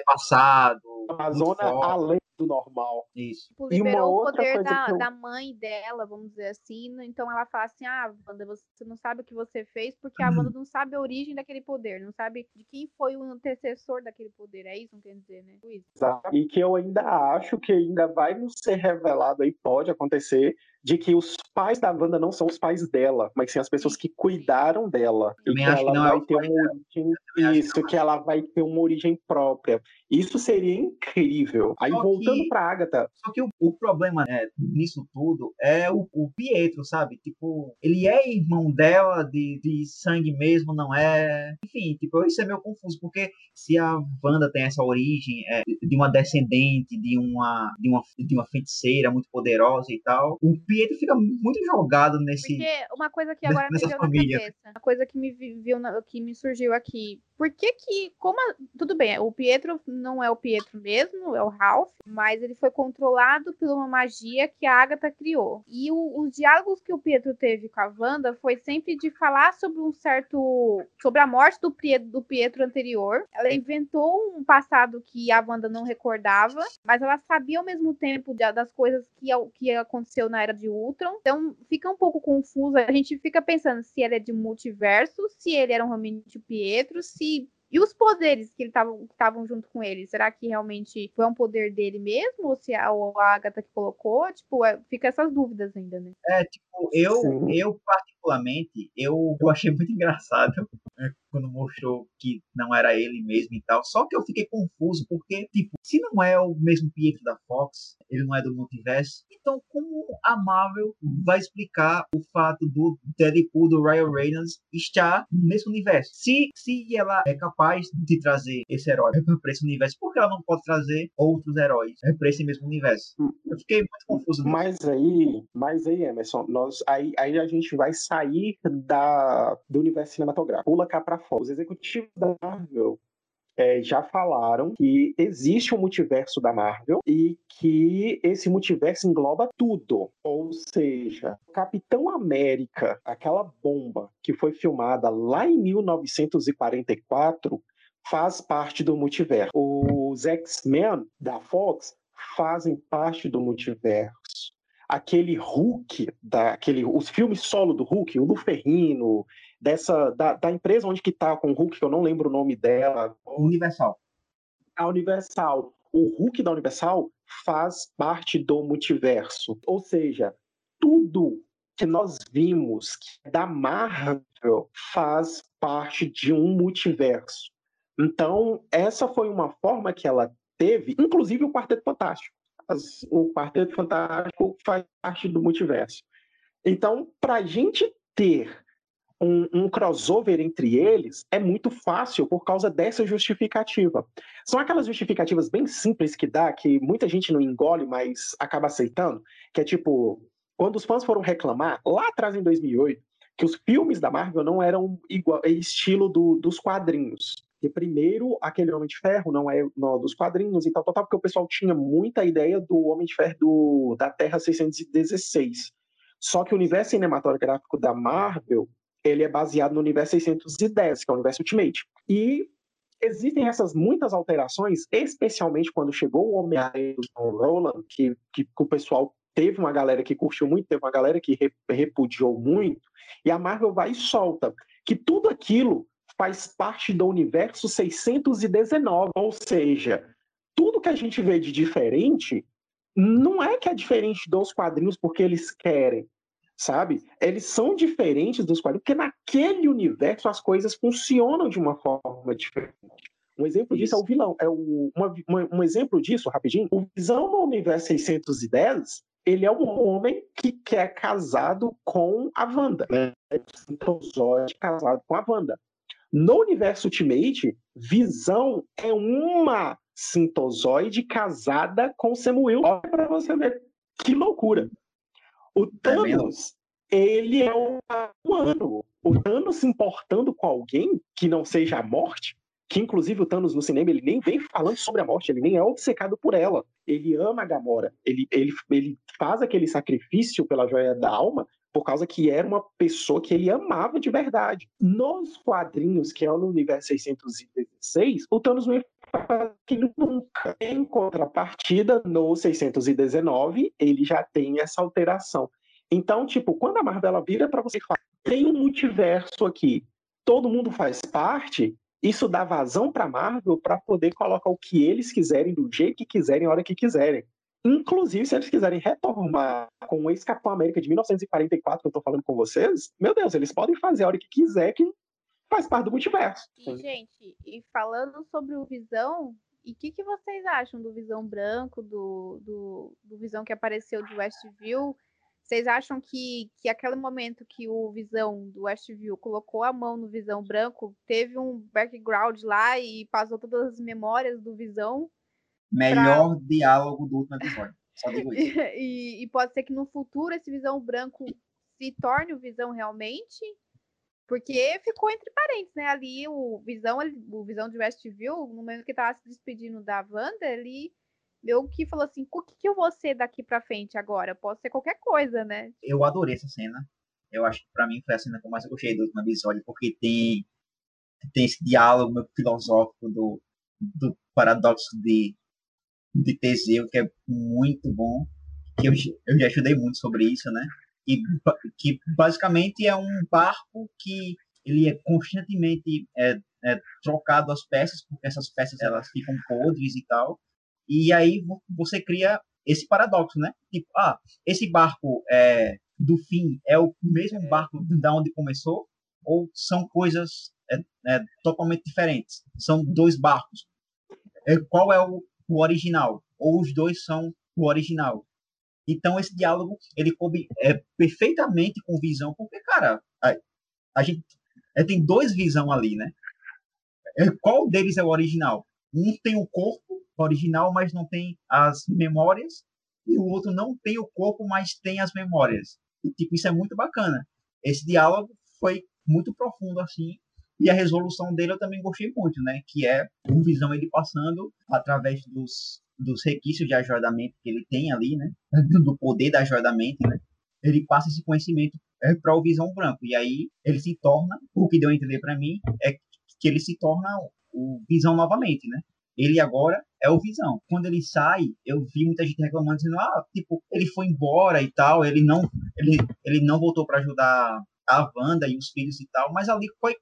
passado. A muito Amazona forte. além do normal. Isso. Tipo, E uma liberou o outra poder coisa da, eu- da mãe dela, vamos dizer assim. no- Então ela fala assim: ah, Wanda, você não sabe o que você fez porque a Wanda não sabe a origem daquele poder, não sabe de quem foi o antecessor daquele poder. É isso que quer dizer, né? Isso. E que eu ainda acho que ainda vai nos ser revelado aí, pode acontecer, de que os pais da Wanda não são os pais dela, mas sim as pessoas que cuidaram dela. E Também que ela é vai os ter uma origem. Isso, que ela vai ter uma origem própria. Isso seria incrível. Aí Só voltando que- pra Agatha, Só que o, o problema né, nisso tudo é o, o Pietro, sabe? Tipo, ele é irmão dela de, de sangue mesmo, não é? Enfim, tipo, isso é meio confuso, porque se a Wanda tem essa origem é, de uma descendente, de uma, de, uma, de uma feiticeira muito poderosa e tal, o Pietro fica muito jogado nesse. Porque uma coisa que agora me veio família. na cabeça, uma coisa que me vi- viu na- que me surgiu aqui. Por que que, como a- tudo bem, o Pietro não é o Pietro mesmo, é o Ralph, mas ele foi controlado por uma magia que a Agatha criou. E o- os diálogos que o Pietro teve com a Wanda foi sempre de falar sobre um certo, sobre a morte do Pietro, do Pietro anterior. Ela inventou um passado que a Wanda não recordava, mas ela sabia ao mesmo tempo da- das coisas que, que aconteceu na era de Ultron. Então fica um pouco confuso. A gente fica pensando se ele é de multiverso, se ele era um realmente o Pietro, se. E os poderes que ele tava- que estavam junto com ele? Será que realmente foi um poder dele mesmo? Ou se a, ou a Agatha que colocou? Tipo, é- fica essas dúvidas ainda, né? É, tipo, eu, Sim. eu particularmente, eu, eu achei muito engraçado né, quando mostrou que não era ele mesmo e tal. Só que eu fiquei confuso, porque, tipo, se não é o mesmo Pietro da Fox, ele não é do multiverso, então como a Marvel vai explicar o fato do Deadpool, do Ryan Reynolds, estar no mesmo universo? Se, se ela é capaz de trazer esse herói para esse universo, por que ela não pode trazer outros heróis para esse mesmo universo? Eu fiquei muito confuso. Mas aí, mas aí, Emerson, nós, aí, aí a gente vai sair da, do universo cinematográfico. Pula cá pra fora. Os executivos da Marvel é, já falaram que existe um multiverso da Marvel e que esse multiverso engloba tudo. Ou seja, Capitão América, aquela bomba que foi filmada lá em 1944, faz parte do multiverso. Os X-Men da Fox fazem parte do multiverso. Aquele Hulk, da, aquele, os filmes solo do Hulk, o do Ferrino, dessa, da, da empresa onde que tá com o Hulk, que eu não lembro o nome dela, Universal. a Universal. O Hulk da Universal faz parte do multiverso. Ou seja, tudo que nós vimos é da Marvel faz parte de um multiverso. Então, essa foi uma forma que ela teve, inclusive o Quarteto Fantástico. As- o Quarteto Fantástico faz parte do multiverso. Então, para a gente ter um, um crossover entre eles é muito fácil por causa dessa justificativa. São aquelas justificativas bem simples que dá, que muita gente não engole, mas acaba aceitando, que é tipo, quando os fãs foram reclamar, lá atrás em 2008, que os filmes da Marvel não eram igual, estilo do- dos quadrinhos. E primeiro, aquele Homem de Ferro não é não, dos quadrinhos e tal, tal, tal, porque o pessoal tinha muita ideia do Homem de Ferro do, da Terra 616. Só que o universo cinematográfico da Marvel ele é baseado no universo 610, que é o universo Ultimate. E existem essas muitas alterações, especialmente quando chegou o Homem-Aranha do Tom Roland, que, que, que o pessoal teve uma galera que curtiu muito, teve uma galera que re- repudiou muito, e a Marvel vai e solta que tudo aquilo faz parte do universo 619, ou seja, tudo que a gente vê de diferente não é que é diferente dos quadrinhos porque eles querem, sabe? Eles são diferentes dos quadrinhos porque naquele universo as coisas funcionam de uma forma diferente. Um exemplo disso é o vilão. É o, uma, uma, um exemplo disso, rapidinho. O Visão no universo 610, ele é um homem que quer casado com a Wanda. Né? Então, Zod casado com a Wanda. No universo Ultimate, Visão é uma sintozoide casada com Samuel. Olha para você ver que loucura. O Thanos, ele é um humano. O Thanos se importando com alguém que não seja a morte, que inclusive o Thanos no cinema ele nem vem falando sobre a morte, ele nem é obcecado por ela. Ele ama a Gamora, ele, ele, ele faz aquele sacrifício pela joia da alma por causa que era uma pessoa que ele amava de verdade. Nos quadrinhos, que é no universo 616, o Thanos não faz aquilo nunca. Em contrapartida, no 619, ele já tem essa alteração. Então, tipo, quando a Marvel vira para você falar, tem um multiverso aqui, todo mundo faz parte, isso dá vazão para Marvel para poder colocar o que eles quiserem, do jeito que quiserem, a hora que quiserem. Inclusive, se eles quiserem retomar com o ex-Capitão América de 1944, que eu estou falando com vocês, meu Deus, eles podem fazer a hora que quiser, que faz parte do multiverso. E, gente, e falando sobre o Visão, e o que, que vocês acham do Visão Branco, do, do, do Visão que apareceu de Westview? Vocês acham que, que aquele momento que o Visão do Westview colocou a mão no Visão Branco, teve um background lá e passou todas as memórias do Visão? Melhor pra... diálogo do último episódio. Só digo isso. e, e pode ser que no futuro esse Visão Branco se torne o Visão realmente? Porque ficou entre parentes, né? Ali o Visão, o Visão de Westview, no momento que tava se despedindo da Wanda, ele eu que falou assim, o que, que eu vou ser daqui pra frente agora? Posso ser qualquer coisa, né? Eu adorei essa cena. Eu acho que pra mim foi a cena que eu mais gostei do último episódio, porque tem, tem esse diálogo filosófico do, do paradoxo de, de Teseu, que é muito bom. Que eu, eu já estudei muito sobre isso, né? E que basicamente é um barco que ele é constantemente é, é, trocado as peças, porque essas peças elas ficam podres e tal. E aí você cria esse paradoxo, né? Tipo, ah, esse barco é, do fim é o mesmo barco da onde começou ou são coisas é, é, totalmente diferentes? São dois barcos. É, qual é o, o, original? Ou os dois são o original? Então esse diálogo ele coube é, perfeitamente com visão, porque cara, a, a gente é, tem dois visão ali, né? É, qual deles é o original? Um tem o corpo original, mas não tem as memórias, e o outro não tem o corpo, mas tem as memórias. E, tipo, isso é muito bacana. Esse diálogo foi muito profundo, assim, e a resolução dele eu também gostei muito, né? Que é o Visão ele passando através dos, dos requisitos de ajudamento que ele tem ali, né? Do poder da ajudamento, né? Ele passa esse conhecimento é, para o Visão Branco. E aí ele se torna, o que deu a entender para mim, é que ele se torna o Visão novamente, né? Ele agora é o Visão. Quando ele sai, eu vi muita gente reclamando, dizendo, ah, tipo, ele foi embora e tal, ele não, ele, ele não voltou para ajudar a Wanda e os filhos e tal, mas ali foi,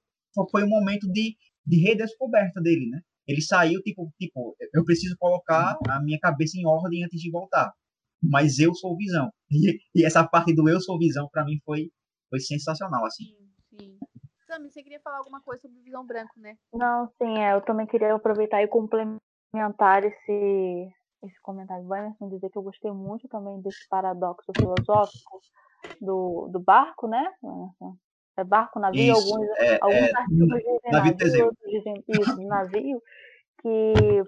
foi um momento de, de redescoberta dele, né? Ele saiu, tipo, tipo, eu preciso colocar a minha cabeça em ordem antes de voltar. Mas eu sou Visão. E, e essa parte do eu sou Visão, para mim, foi, foi sensacional, assim. Sim, sim. Sami, você queria falar alguma coisa sobre o Visão Branco, né? Não, sim, é, eu também queria aproveitar e complementar esse, esse comentário do Emerson, dizer que eu gostei muito também desse paradoxo filosófico do, do barco, né? É barco, navio, isso, alguns, é, alguns é, artigos dizem navio, navio, outros dizem isso, navio, que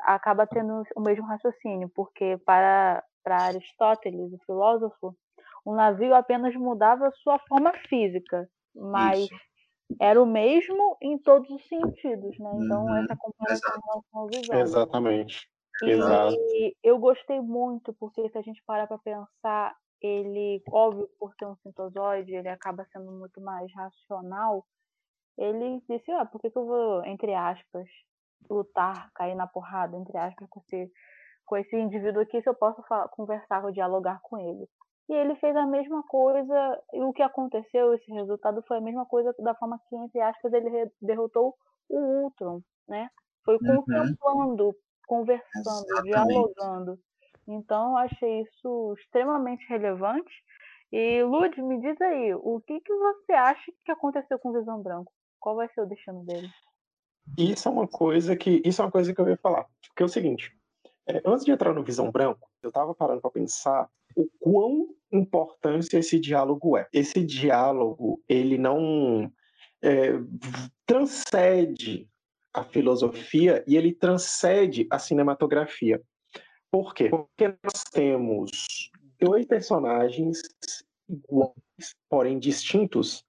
acaba tendo o mesmo raciocínio, porque para, para Aristóteles, o filósofo, o navio apenas mudava sua forma física, mas isso era o mesmo em todos os sentidos, né? Então, uhum. essa comparação com visão. Exatamente. E Exato. eu gostei muito, porque se a gente parar para pensar, ele, óbvio, por ser um sintozoide, ele acaba sendo muito mais racional. Ele disse, ó, ah, por que, que eu vou, entre aspas, lutar, cair na porrada, entre aspas, com esse, com esse indivíduo aqui, se eu posso falar, conversar ou dialogar com ele? e ele fez a mesma coisa, e o que aconteceu, esse resultado foi a mesma coisa da forma que, entre aspas, ele derrotou o Ultron, né? Foi Uhum. contemplando, conversando, Exatamente. dialogando. Então, achei isso extremamente relevante. E, Lud, me diz aí, o que, que você acha que aconteceu com o Visão Branco? Qual vai ser o destino dele? Isso é uma coisa que isso é uma coisa que eu ia falar. Porque é o seguinte, é, antes de entrar no Visão Branco, eu estava parando para pensar o quão importante esse diálogo é. Esse diálogo ele não é, transcende a filosofia e ele transcende a cinematografia. Por quê? Porque nós temos dois personagens iguais, porém distintos,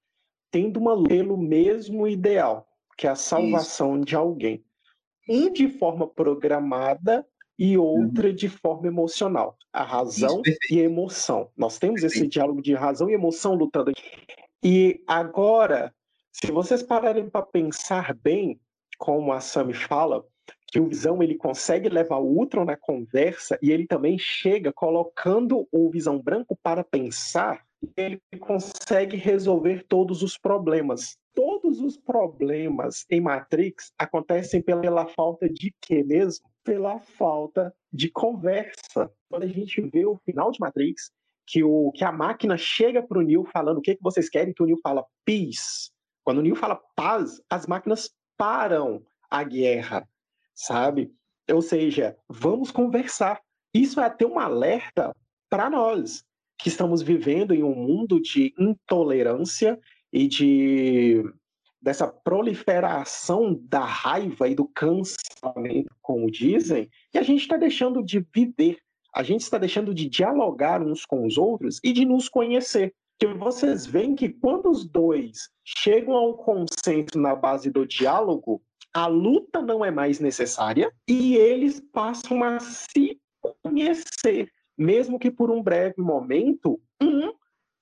tendo uma pelo mesmo ideal, que é a salvação de alguém. Um de forma programada e outra de forma emocional. A razão Isso, e a emoção. Nós temos esse diálogo de razão e emoção lutando. E agora, se vocês pararem para pensar bem, como a Sami fala, que o Visão ele consegue levar o Ultron na conversa e ele também chega colocando o Visão Branco para pensar, ele consegue resolver todos os problemas. Todos os problemas em Matrix acontecem pela falta de quê mesmo? Pela falta de conversa. Quando a gente vê o final de Matrix, que, o, que a máquina chega para o Neo falando o que, que vocês querem, que o Neo fala peace. Quando o Neo fala paz, as máquinas param a guerra, sabe? Ou seja, vamos conversar. Isso é até um alerta para nós que estamos vivendo em um mundo de intolerância e de dessa proliferação da raiva e do cancelamento, como dizem, e a gente está deixando de viver, a gente está deixando de dialogar uns com os outros e de nos conhecer. Que vocês veem que quando os dois chegam a um consenso na base do diálogo, a luta não é mais necessária e eles passam a se conhecer, mesmo que por um breve momento, um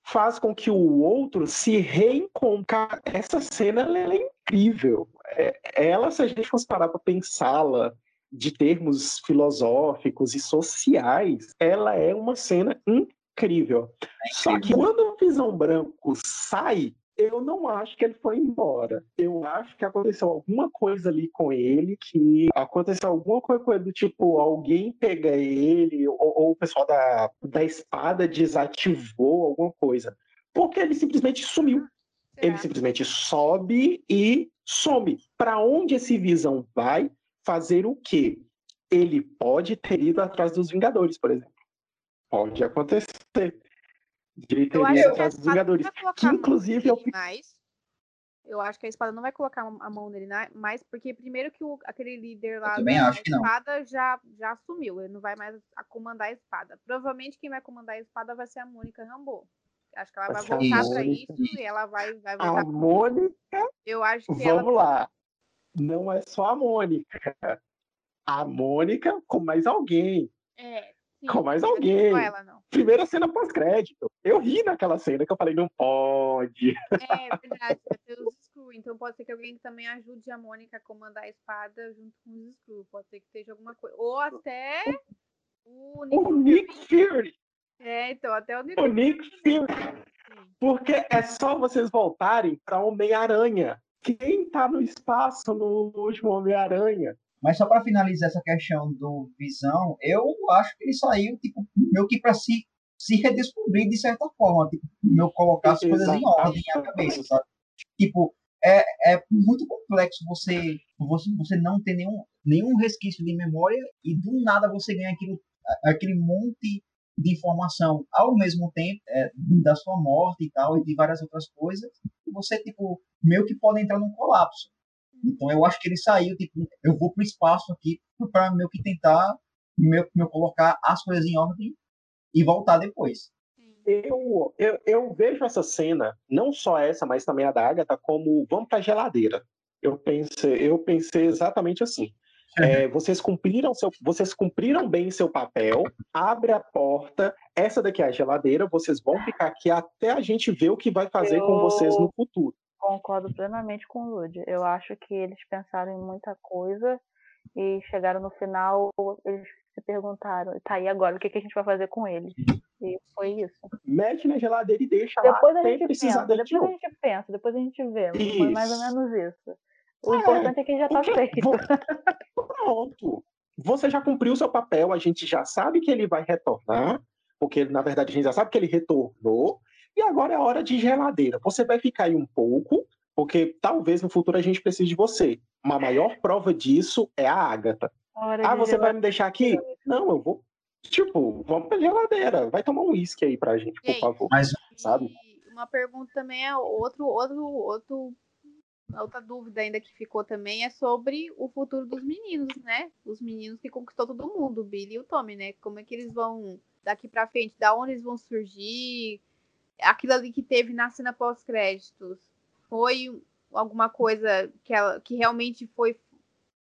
faz com que o outro se reencontre. Essa cena é incrível. É, ela, se a gente fosse parar para pensá-la de termos filosóficos e sociais, ela é uma cena incrível. É Só que quando o Visão Branco sai, eu não acho que ele foi embora. Eu acho que aconteceu alguma coisa ali com ele, que aconteceu alguma coisa com ele, do tipo, alguém pega ele, ou, ou o pessoal da, da espada desativou alguma coisa. Porque ele simplesmente sumiu. Ele simplesmente sobe e some. Para onde esse Visão vai fazer o quê? Ele pode ter ido atrás dos Vingadores, por exemplo. Pode acontecer. A atrás dos espada Vingadores. não vai colocar Que a mão inclusive eu nele mais. Eu acho que a espada não vai colocar a mão nele mais, porque primeiro que o, aquele líder lá da espada já, já assumiu, ele não vai mais a comandar a espada. Provavelmente quem vai comandar a espada vai ser a Mônica Rambeau. Acho que ela Vai vai a voltar pra Mônica. isso e ela vai, vai A voltar. Mônica, Eu acho que ela vamos lá. Não é só a Mônica. A Mônica com mais alguém. É, sim, Com mais não alguém. ela não. Primeira cena pós-crédito. Eu ri naquela cena que eu falei, não pode. É verdade, vai ter os Skrull. Então pode ser que alguém também ajude a Mônica a comandar a espada junto com os Skrull. Pode ser que esteja alguma coisa. Ou até o Nick O Nick Fury. É, então, até o Nick O Nick Fury. Porque é só vocês voltarem para Homem-Aranha. Quem tá no espaço no último Homem-Aranha? Mas só para finalizar essa questão do Visão, eu acho que ele saiu, tipo, meio que para se, se redescobrir de certa forma, tipo, meu colocar as coisas em ordem na cabeça, sabe? Tipo, é, é muito complexo você, você, você não ter nenhum, nenhum resquício de memória e do nada você ganha aquilo, aquele monte de informação ao mesmo tempo é, da sua morte e tal, e de várias outras coisas, e você, tipo, meio que pode entrar num colapso. Então eu acho que ele saiu, tipo, eu vou pro espaço aqui para meio que tentar meu, meu colocar as coisas em ordem e voltar depois. Eu, eu, eu vejo essa cena, não só essa, mas também a da Agatha, como vamos pra geladeira. Eu pensei, eu pensei exatamente assim. É, vocês cumpriram seu, vocês cumpriram bem seu papel. Abre a porta. Essa daqui é a geladeira. Vocês vão ficar aqui até a gente ver o que vai fazer com Eu- vocês no futuro. Concordo plenamente com o Lud. Eu acho que eles pensaram em muita coisa e chegaram no final, eles se perguntaram, tá, e agora? O que, que a gente vai fazer com eles? E foi isso. Mete na geladeira e deixa depois lá a gente pensa, de depois a gente pensa, depois a gente vê. Foi Isso. mais ou menos isso. O É, importante é que já tá feito. Pronto. Você já cumpriu o seu papel, a gente já sabe que ele vai retornar, porque na verdade a gente já sabe que ele retornou, e agora é hora de geladeira. Você vai ficar aí um pouco, porque talvez no futuro a gente precise de você. Uma maior prova disso é a Ágata. Hora Ah, você vai geladeira. me deixar aqui? Não, eu vou. Tipo, vamos pra geladeira. Vai tomar um uísque aí pra gente, por Ei. favor. Mas Sabe? Uma pergunta também é outro, outro, outro, outra dúvida ainda que ficou também é sobre o futuro dos meninos, né? Os meninos que conquistou todo mundo, o Billy e o Tommy, né? Como é que eles vão daqui pra frente, da onde eles vão surgir? Aquilo ali que teve na cena pós-créditos foi alguma coisa que, ela, que realmente foi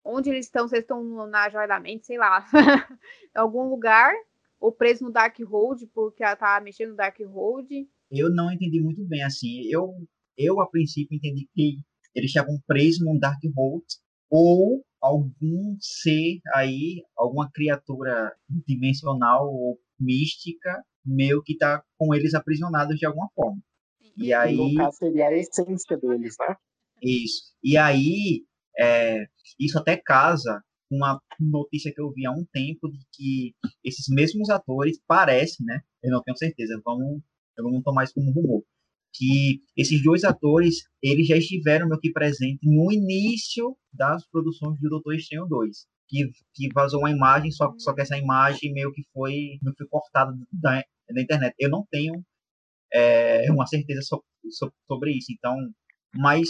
onde eles estão? Vocês estão no- na joia da mente, sei lá, em algum lugar? Ou preso no Dark Hold, porque ela tá mexendo no Dark Hold. eu não entendi muito bem, assim. Eu, eu a princípio, entendi que eles estavam presos num Dark Hold ou algum ser aí, alguma criatura dimensional ou mística, meio que tá com eles aprisionados de alguma forma. E aí, No caso, seria a essência deles, né? isso. E aí, é, isso até casa com uma notícia que eu vi há um tempo de que esses mesmos atores parecem, né? Eu não tenho certeza, vamos, vamos tomar isso como rumor. Que esses dois atores, eles já estiveram meio que presentes no início das produções do Doutor Estranho 2. Que, que vazou uma imagem, só, só que essa imagem meio que foi, meio que foi cortada da, da internet. Eu não tenho é, uma certeza so, so, sobre isso. Então, mas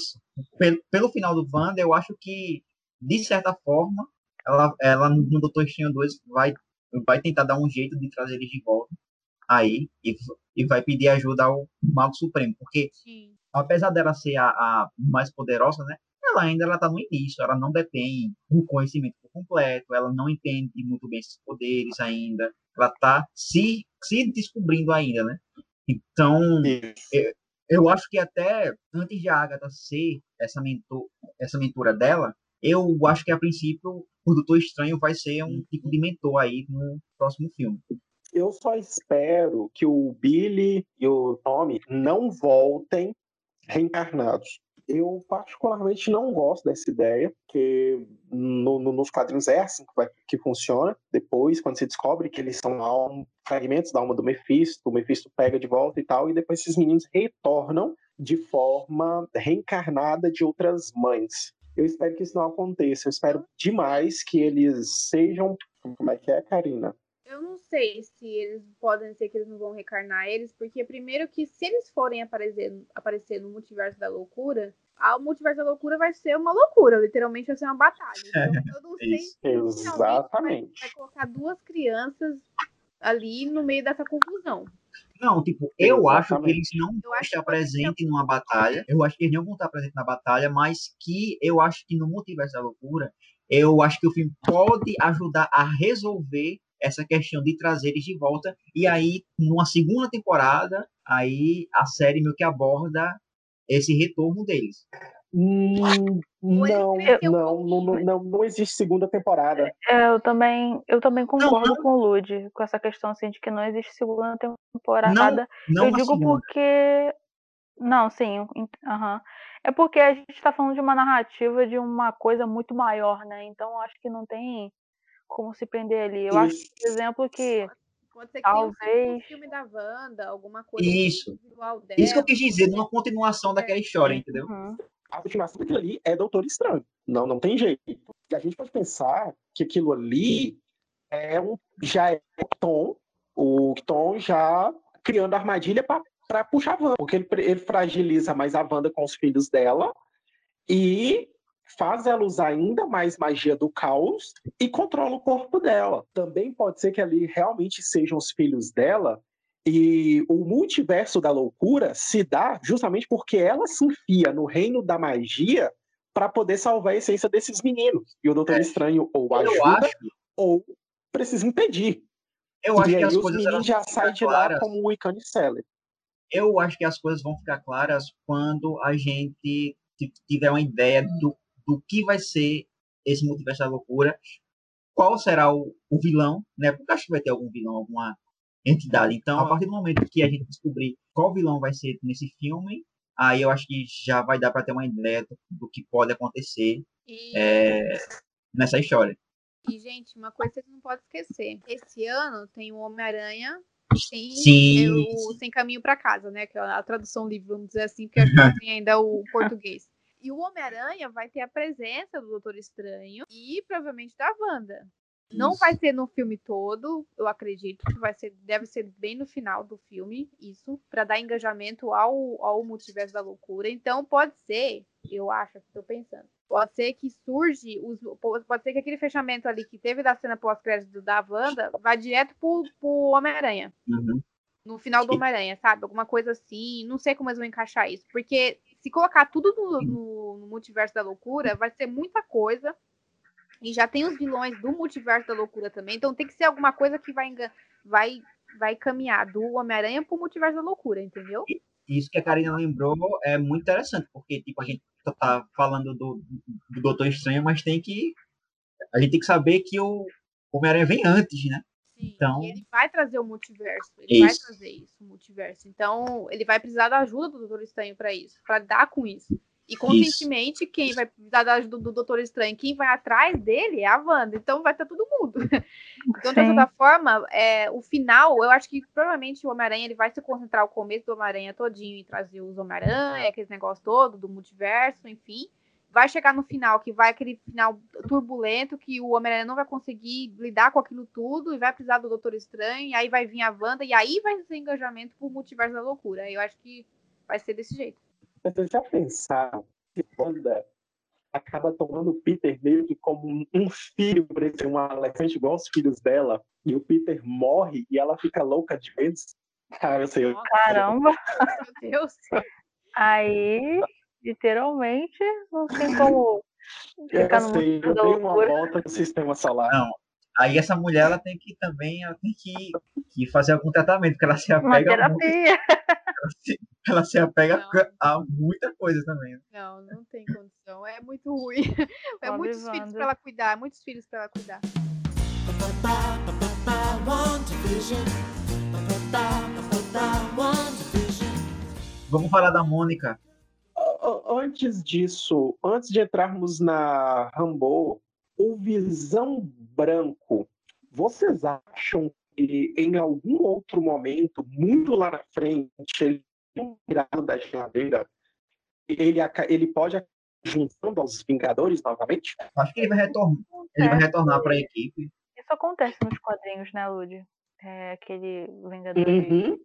pelo, pelo final do Wanda, eu acho que, de certa forma, ela, ela no Doutor Estranho 2 vai, vai tentar dar um jeito de trazer eles de volta aí e, e vai pedir ajuda ao Mago Supremo, porque Sim. apesar dela ser a, a mais poderosa, né, ela ainda ela tá no início, ela não detém o conhecimento completo, ela não entende muito bem esses poderes ainda, ela tá se, se descobrindo ainda, né? Então, eu acho que até antes de a Agatha ser essa, mentor, essa mentora dela, eu acho que a princípio o Doutor Estranho vai ser um tipo de mentor aí no próximo filme. Eu só espero que o Billy e o Tommy não voltem reencarnados. Eu particularmente não gosto dessa ideia, porque no, no, nos quadrinhos é assim que, vai, que funciona. Depois, quando se descobre que eles são alma, fragmentos da alma do Mephisto, o Mephisto pega de volta e tal, e depois esses meninos retornam de forma reencarnada de outras mães. Eu espero que isso não aconteça. Eu espero demais que eles sejam. Como é que é, Karina? Eu não sei se eles podem ser que eles não vão reencarnar eles, porque primeiro que se eles forem aparecer, aparecer no multiverso da loucura, a- o multiverso da loucura vai ser uma loucura, literalmente vai ser uma batalha. Então eu não sei Isso. se finalmente vai, Exatamente. vai colocar duas crianças ali no meio dessa confusão. Não, tipo, eu acho que Exatamente. eles não Eu vão estar presentes numa batalha. Eu acho que eles não vão estar presentes na batalha, mas que eu acho que no Multiverso da Loucura, eu acho que o filme pode ajudar a resolver essa questão de trazer eles de volta. E aí, numa segunda temporada, aí a série meio que aborda esse retorno deles. Hum, ele não, não, não, não, não, não existe segunda temporada. É, eu também, eu também concordo com o Lud, com essa questão assim, de que não existe segunda temporada. Não eu na digo segunda. porque. Não, sim. aham. É porque a gente está falando de uma narrativa de uma coisa muito maior, né? Então eu acho que não tem como se prender ali. Eu acho, Isso. por exemplo, que Pode ser que tenha um Talvez. filme da Wanda, alguma coisa Isso. individual dela. Isso que eu quis dizer, numa continuação daquela história, entendeu? Uhum. A continuação daquilo ali é Doutor Estranho. Não, não tem jeito. E a gente pode pensar que aquilo ali é um, já é o Tom, o Tom já criando armadilha para puxar a Wanda. Porque ele, ele fragiliza mais a Wanda com os filhos dela e faz ela usar ainda mais magia do caos e controla o corpo dela. Também pode ser que ali realmente sejam os filhos dela e o multiverso da loucura se dá justamente porque ela se enfia no reino da magia para poder salvar a essência desses meninos. E o Doutor É. Estranho ou ajuda acho, ou precisa impedir. eu acho e que aí as os meninos já saem de lá claras. como o Icane Seller. eu acho que as coisas vão ficar claras quando a gente ti- tiver uma ideia do, do que vai ser esse multiverso da loucura, qual será o, o vilão, né? Porque acho que vai ter algum vilão, alguma entidade. Então, a partir do momento que a gente descobrir qual vilão vai ser nesse filme, aí eu acho que já vai dar para ter uma ideia do, do que pode acontecer E, é, nessa história. e, gente, uma coisa que você não pode esquecer. Esse ano tem o Homem-Aranha sem, Sim. o Sem Caminho para Casa, né? Que é a tradução livre, vamos dizer assim, porque a gente tem ainda o português. E o Homem-Aranha vai ter a presença do Doutor Estranho e provavelmente da Wanda. Não Isso. vai ser no filme todo, eu acredito que vai ser, deve ser bem no final do filme, isso, para dar engajamento ao, ao multiverso da loucura. Então pode ser, eu acho, estou pensando, pode ser que surge, os, pode ser que aquele fechamento ali que teve da cena pós-crédito da Wanda vá direto pro, pro Homem-Aranha Uhum. no final do. Homem-Aranha, sabe? Alguma coisa assim. Não sei como eles vão encaixar isso. Porque se colocar tudo no, no- no multiverso da loucura, vai ser muita coisa. E já tem os vilões do multiverso da loucura também. Então tem que ser alguma coisa que vai, vai, vai caminhar do Homem-Aranha pro multiverso da loucura, entendeu? Isso que a Karina lembrou é muito interessante, porque tipo, a gente tá falando do, do Doutor Estranho, mas tem que. A gente tem que saber que o Homem-Aranha vem antes, né? Sim, Então- ele vai trazer o multiverso. Ele vai Isso. trazer isso, o multiverso. Então, ele vai precisar da ajuda do Doutor Estranho para isso, para lidar com isso. E, conscientemente, quem vai precisar da ajuda do Doutor Estranho, quem vai atrás dele é a Wanda. Então, vai estar todo mundo. Então, de toda forma, é, o final, eu acho que provavelmente o Homem-Aranha ele vai se concentrar o começo do Homem-Aranha todinho e trazer os Homem-Aranha, aquele negócio todo, do multiverso, enfim. Vai chegar no final, que vai aquele final turbulento, que o Homem-Aranha não vai conseguir lidar com aquilo tudo e vai precisar do Doutor Estranho, e aí vai vir a Wanda, e aí vai ser engajamento pro multiverso da loucura. Eu acho que vai ser desse jeito. Mas vocês já pensaram que Wanda acaba tomando o Peter meio que como um- filho, por exemplo, um adolescente igual os filhos dela, e o Peter morre e ela fica louca de vez? Cara, eu sei, eu- Caramba, Meu Deus. aí literalmente não tem como ficar no sei, mundo eu dei uma volta no sistema solar. Não. Aí essa mulher ela tem que também ela tem que, que fazer algum tratamento, porque ela se Uma apega, muito, terapia. ela se apega Não. a muita coisa também. né? Não, não tem condição. É muito ruim. É Pobre muitos filhos Wanda. pra ela cuidar, muitos filhos pra ela cuidar. Vamos falar da Mônica. Antes disso, antes de entrarmos na Rambo, o Visão Branco, vocês acham que em algum outro momento, muito lá na frente, ele tirado da geladeira, ele, ele pode acabar juntando aos Vingadores novamente? Acho que ele vai retornar, ele vai retornar para a equipe. Isso acontece nos quadrinhos, né, Lud? É aquele Vingadores Uhum.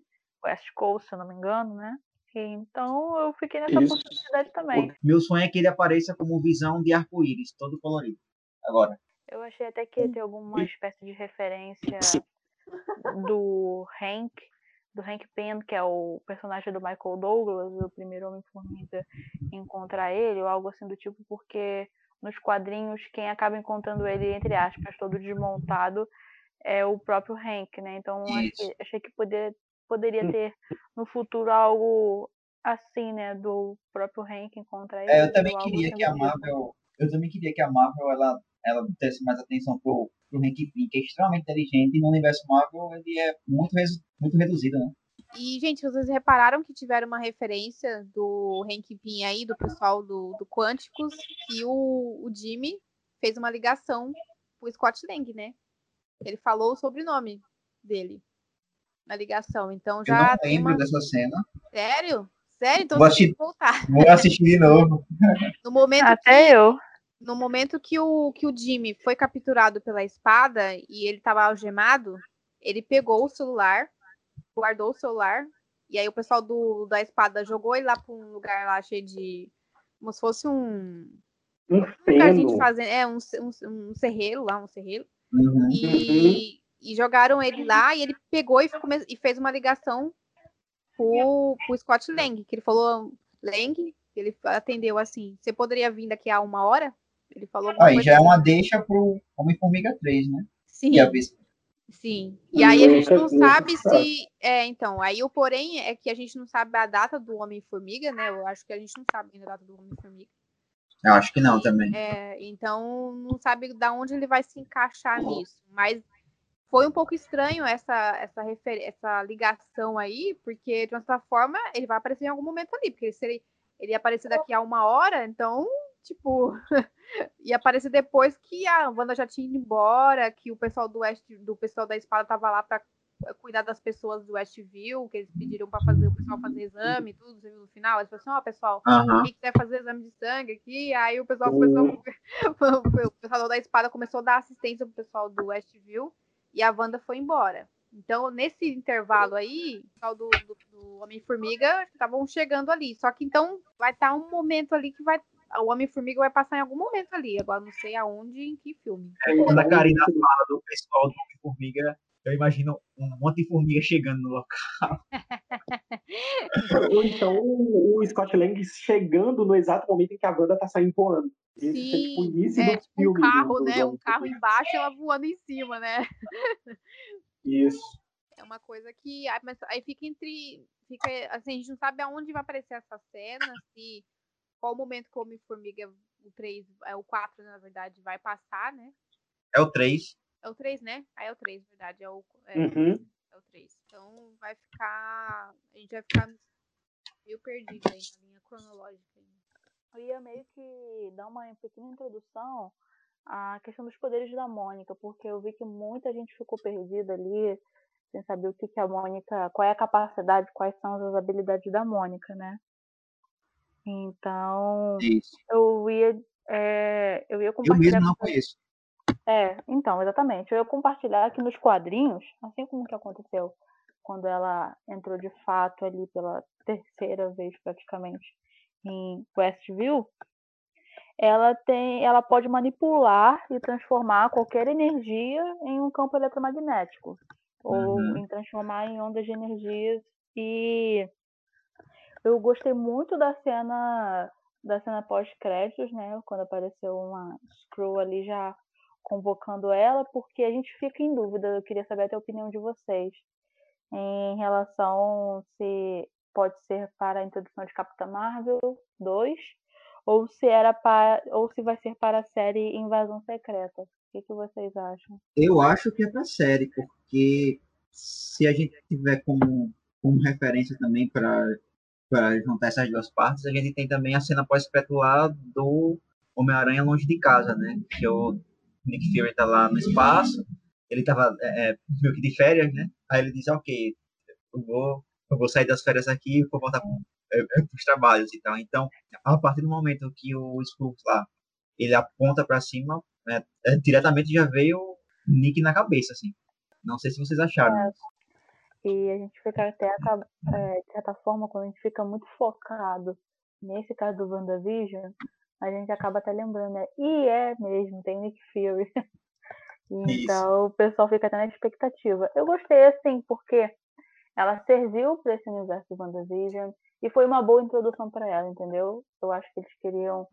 West Coast, se eu não me engano, né? Então eu fiquei nessa Isso. possibilidade também. Meu sonho é que ele apareça como visão de arco-íris, todo colorido. Agora, Eu achei até que ia ter alguma espécie de referência do Hank, do Hank Pym, que é o personagem do Michael Douglas, o primeiro Homem-Formiga, encontrar ele, ou algo assim do tipo, porque nos quadrinhos quem acaba encontrando ele, entre aspas, todo desmontado, é o próprio Hank, né? Então que- achei que poder, poderia ter no futuro algo assim, né? Do próprio Hank encontrar ele. é, eu também queria assim que a tipo. Marvel, eu também queria que a Marvel ela, ela desse mais atenção pro, pro Hank Pym, que é extremamente inteligente e no universo Marvel ele é muito, muito reduzido, né? E, gente, vocês repararam que tiveram uma referência do Hank Pym aí, do pessoal do, do Quânticos, que o, o Jimmy fez uma ligação pro Scott Lang, né? Ele falou o sobrenome dele na ligação. Então Eu já não tem lembro uma. dessa cena. Sério? Sério? Então Vou assistir- que voltar. Vou assistir de novo. No momento Até eu. no momento que o, que o Jimmy foi capturado pela espada e ele tava algemado, ele pegou o celular, guardou o celular, e aí o pessoal do, da espada jogou ele lá pra um lugar lá cheio de. Como se fosse um. Um um lugarzinho de fazer. É, um, um, um serreiro lá, um serreiro. Uhum. E, e jogaram ele lá e ele pegou e, come- e fez uma ligação pro, pro Scott Lang, que ele falou, Lang, ele atendeu assim, você poderia vir daqui a uma hora? Ele falou Aí já é uma deixa pro Homem-Formiga 3, né? Sim, E sim. E aí a gente não sabe. se. É, então, aí o porém é que a gente não sabe a data do Homem-Formiga, né? Eu acho que a gente não sabe ainda a data do Homem-Formiga. Eu acho que não também. É, então não sabe da onde ele vai se encaixar nisso. Mas foi um pouco estranho essa, essa, refer... essa ligação aí, porque de uma certa forma ele vai aparecer em algum momento ali, porque se ele, ele aparecer daqui a uma hora, então, tipo, ia aparecer depois que a Wanda já tinha ido embora, que o pessoal do West, do pessoal da espada tava lá para cuidar das pessoas do Westview, que eles pediram para fazer o pessoal fazer exame e tudo, você viu no final? Eles falaram assim, ó, oh, pessoal, Aham. quem quiser fazer exame de sangue aqui, aí o pessoal começou, o pessoal da espada começou a dar assistência pro pessoal do Westview e a Wanda foi embora. Então, nesse intervalo aí, o pessoal do, do, do Homem-Formiga estavam chegando ali. Só que então vai estar um momento ali que vai. O Homem-Formiga vai passar em algum momento ali. Agora não sei aonde em que filme. É, quando a Karina fala do pessoal do Homem-Formiga, eu imagino um monte de formiga chegando no local. Ou então o, o Scott Lang chegando no exato momento em que a Wanda tá saindo voando. Esse Sim, é tipo o início é, do tipo um filme. carro, do- né? do- Um carro embaixo e ela voando em cima, né? Isso. É uma coisa que. aí- Mas aí fica entre. Fica, assim, a gente não sabe aonde vai aparecer essa cena, se qual momento que o Homem-Formiga, o 3, é o 4, na verdade, vai passar, né? É o 3. É o 3, né? Aí é o 3, verdade. É o, é, Uhum. é o 3. Então vai ficar. A gente vai ficar meio perdido aí na linha cronológica. Eu ia meio que dar uma pequena introdução à questão dos poderes da Mônica, porque eu vi que muita gente ficou perdida ali, sem saber o que, que a Mônica, qual é a capacidade, quais são as habilidades da Mônica, né? Então, Isso. eu ia, é, eu ia Eu compartilhar mesmo não conheço. É, então, exatamente. Eu ia compartilhar que nos quadrinhos, assim como que aconteceu quando ela entrou de fato ali pela terceira vez praticamente em Westview, ela tem, ela pode manipular e transformar qualquer energia em um campo eletromagnético ou Uhum. em transformar em ondas de energias e eu gostei muito da cena da cena pós-créditos, né, quando apareceu uma Screw ali já convocando ela, porque a gente fica em dúvida. Eu queria saber até a opinião de vocês em relação se pode ser para a introdução de Capitã Marvel 2 ou se era para ou se vai ser para a série Invasão Secreta. O que, que vocês acham? Eu acho que é pra série, porque se a gente tiver como, como referência também para juntar essas duas partes, a gente tem também a cena pós-crédito do Homem-Aranha Longe de Casa, né? Que o Nick Fury tá lá no espaço, ele tava é, é, meio que de férias, né? Aí ele diz, ok, eu vou, eu vou sair das férias aqui e vou voltar pro, é, é, pros trabalhos e tal. Então, a partir do momento que o Scrooge lá, ele aponta para cima, né, é, diretamente já veio o Nick na cabeça, assim. Não sei se vocês acharam. É, e a gente fica até, é, de certa forma, quando a gente fica muito focado nesse caso do WandaVision, a gente acaba até lembrando, né? E é mesmo, tem Nick Fury. então o pessoal fica até na expectativa. Eu gostei, assim, porque ela serviu para esse universo do WandaVision e foi uma boa introdução para ela, entendeu? Eu acho que eles queriam,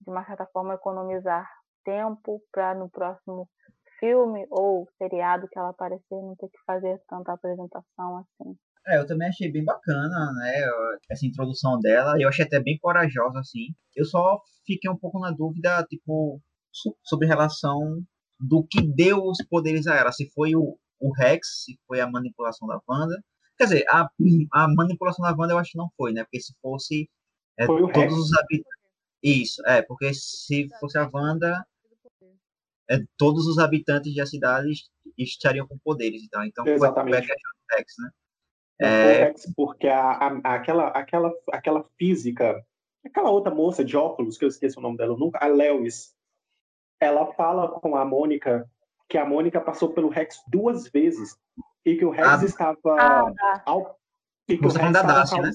de uma certa forma, economizar tempo para no próximo filme ou seriado que ela aparecer não ter que fazer tanta apresentação assim. É, eu também achei bem bacana, né, essa introdução dela. Eu achei até bem corajosa, assim. Eu só fiquei um pouco na dúvida, tipo, so- sobre relação do que deu os poderes a ela. Se foi o, o Rex, se foi a manipulação da Wanda. Quer dizer, a, a manipulação da Wanda eu acho que não foi, né? Porque se fosse é, Foi o todos os habitantes. Isso, é, porque se fosse a Wanda, é, todos os habitantes da cidade estariam com poderes e tal. Então foi, foi a Exatamente. questão do Rex, né? É. Rex, porque a, a- aquela, aquela, aquela física, aquela outra moça de óculos, que eu esqueci o nome dela nunca, a Lewis, ela fala com a Mônica que a Mônica passou pelo Rex duas vezes e que o Rex Ah. estava Ah, tá. ao, e que Você tá falando da Darcy, caus- né?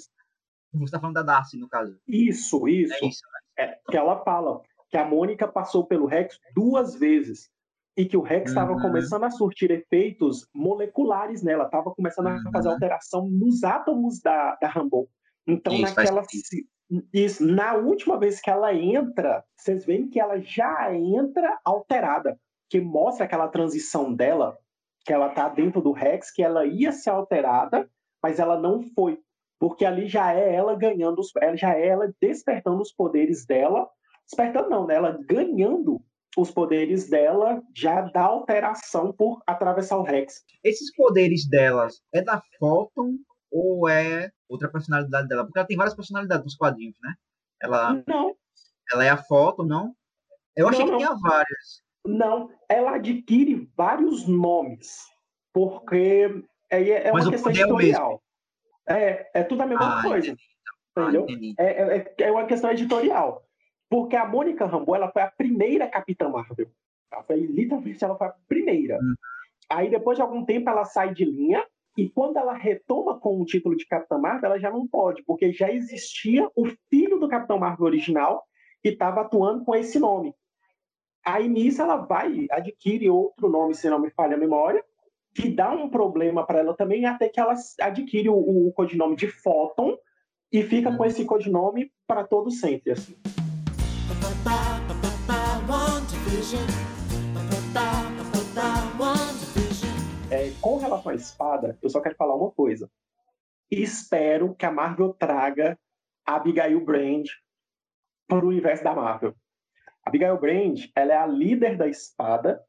Você tá falando da Darcy, no caso. Isso, isso. É isso. É, que ela fala que a Mônica passou pelo Rex duas vezes e que o Rex estava Uhum. começando a surtir efeitos moleculares nela, estava começando a Uhum. fazer alteração nos átomos da, da Rambo. Então, Isso, naquela. Isso, na última vez que ela entra, vocês veem que ela já entra alterada, que mostra aquela transição dela, que ela tá dentro do Rex, que ela ia ser alterada, mas ela não foi. Porque ali já é ela ganhando, os, já é ela despertando os poderes dela. Despertando não, né? Ela ganhando os poderes dela já dá alteração por atravessar o Rex. Esses poderes delas é da Photon ou é outra personalidade dela? Porque ela tem várias personalidades nos quadrinhos, né? Ela, Não, ela é a Photon, não? Eu achei Não, que não. tinha várias. Não. Ela adquire vários nomes, porque é, é Mas uma questão é editorial. É, é tudo a mesma Ah, coisa. entendi. Ah, Entendeu? entendi. É, é, é uma questão editorial. Porque a Mônica Rambeau, ela foi a primeira Capitã Marvel. Ela foi, literalmente, ela foi a primeira. Hum. Aí, depois de algum tempo, ela sai de linha. E quando ela retoma com o título de Capitã Marvel, ela já não pode, porque já existia o filho do Capitão Marvel original que estava atuando com esse nome. Aí, nisso, ela vai, adquire outro nome, se não me falha a memória, que dá um problema para ela também, até que ela adquire o, o codinome de Photon e fica com esse codinome para todo sempre. Assim. É, com relação à espada, eu só quero falar uma coisa. Espero que a Marvel traga a Abigail Brand para o universo da Marvel. Abigail Brand, ela é a líder da espada.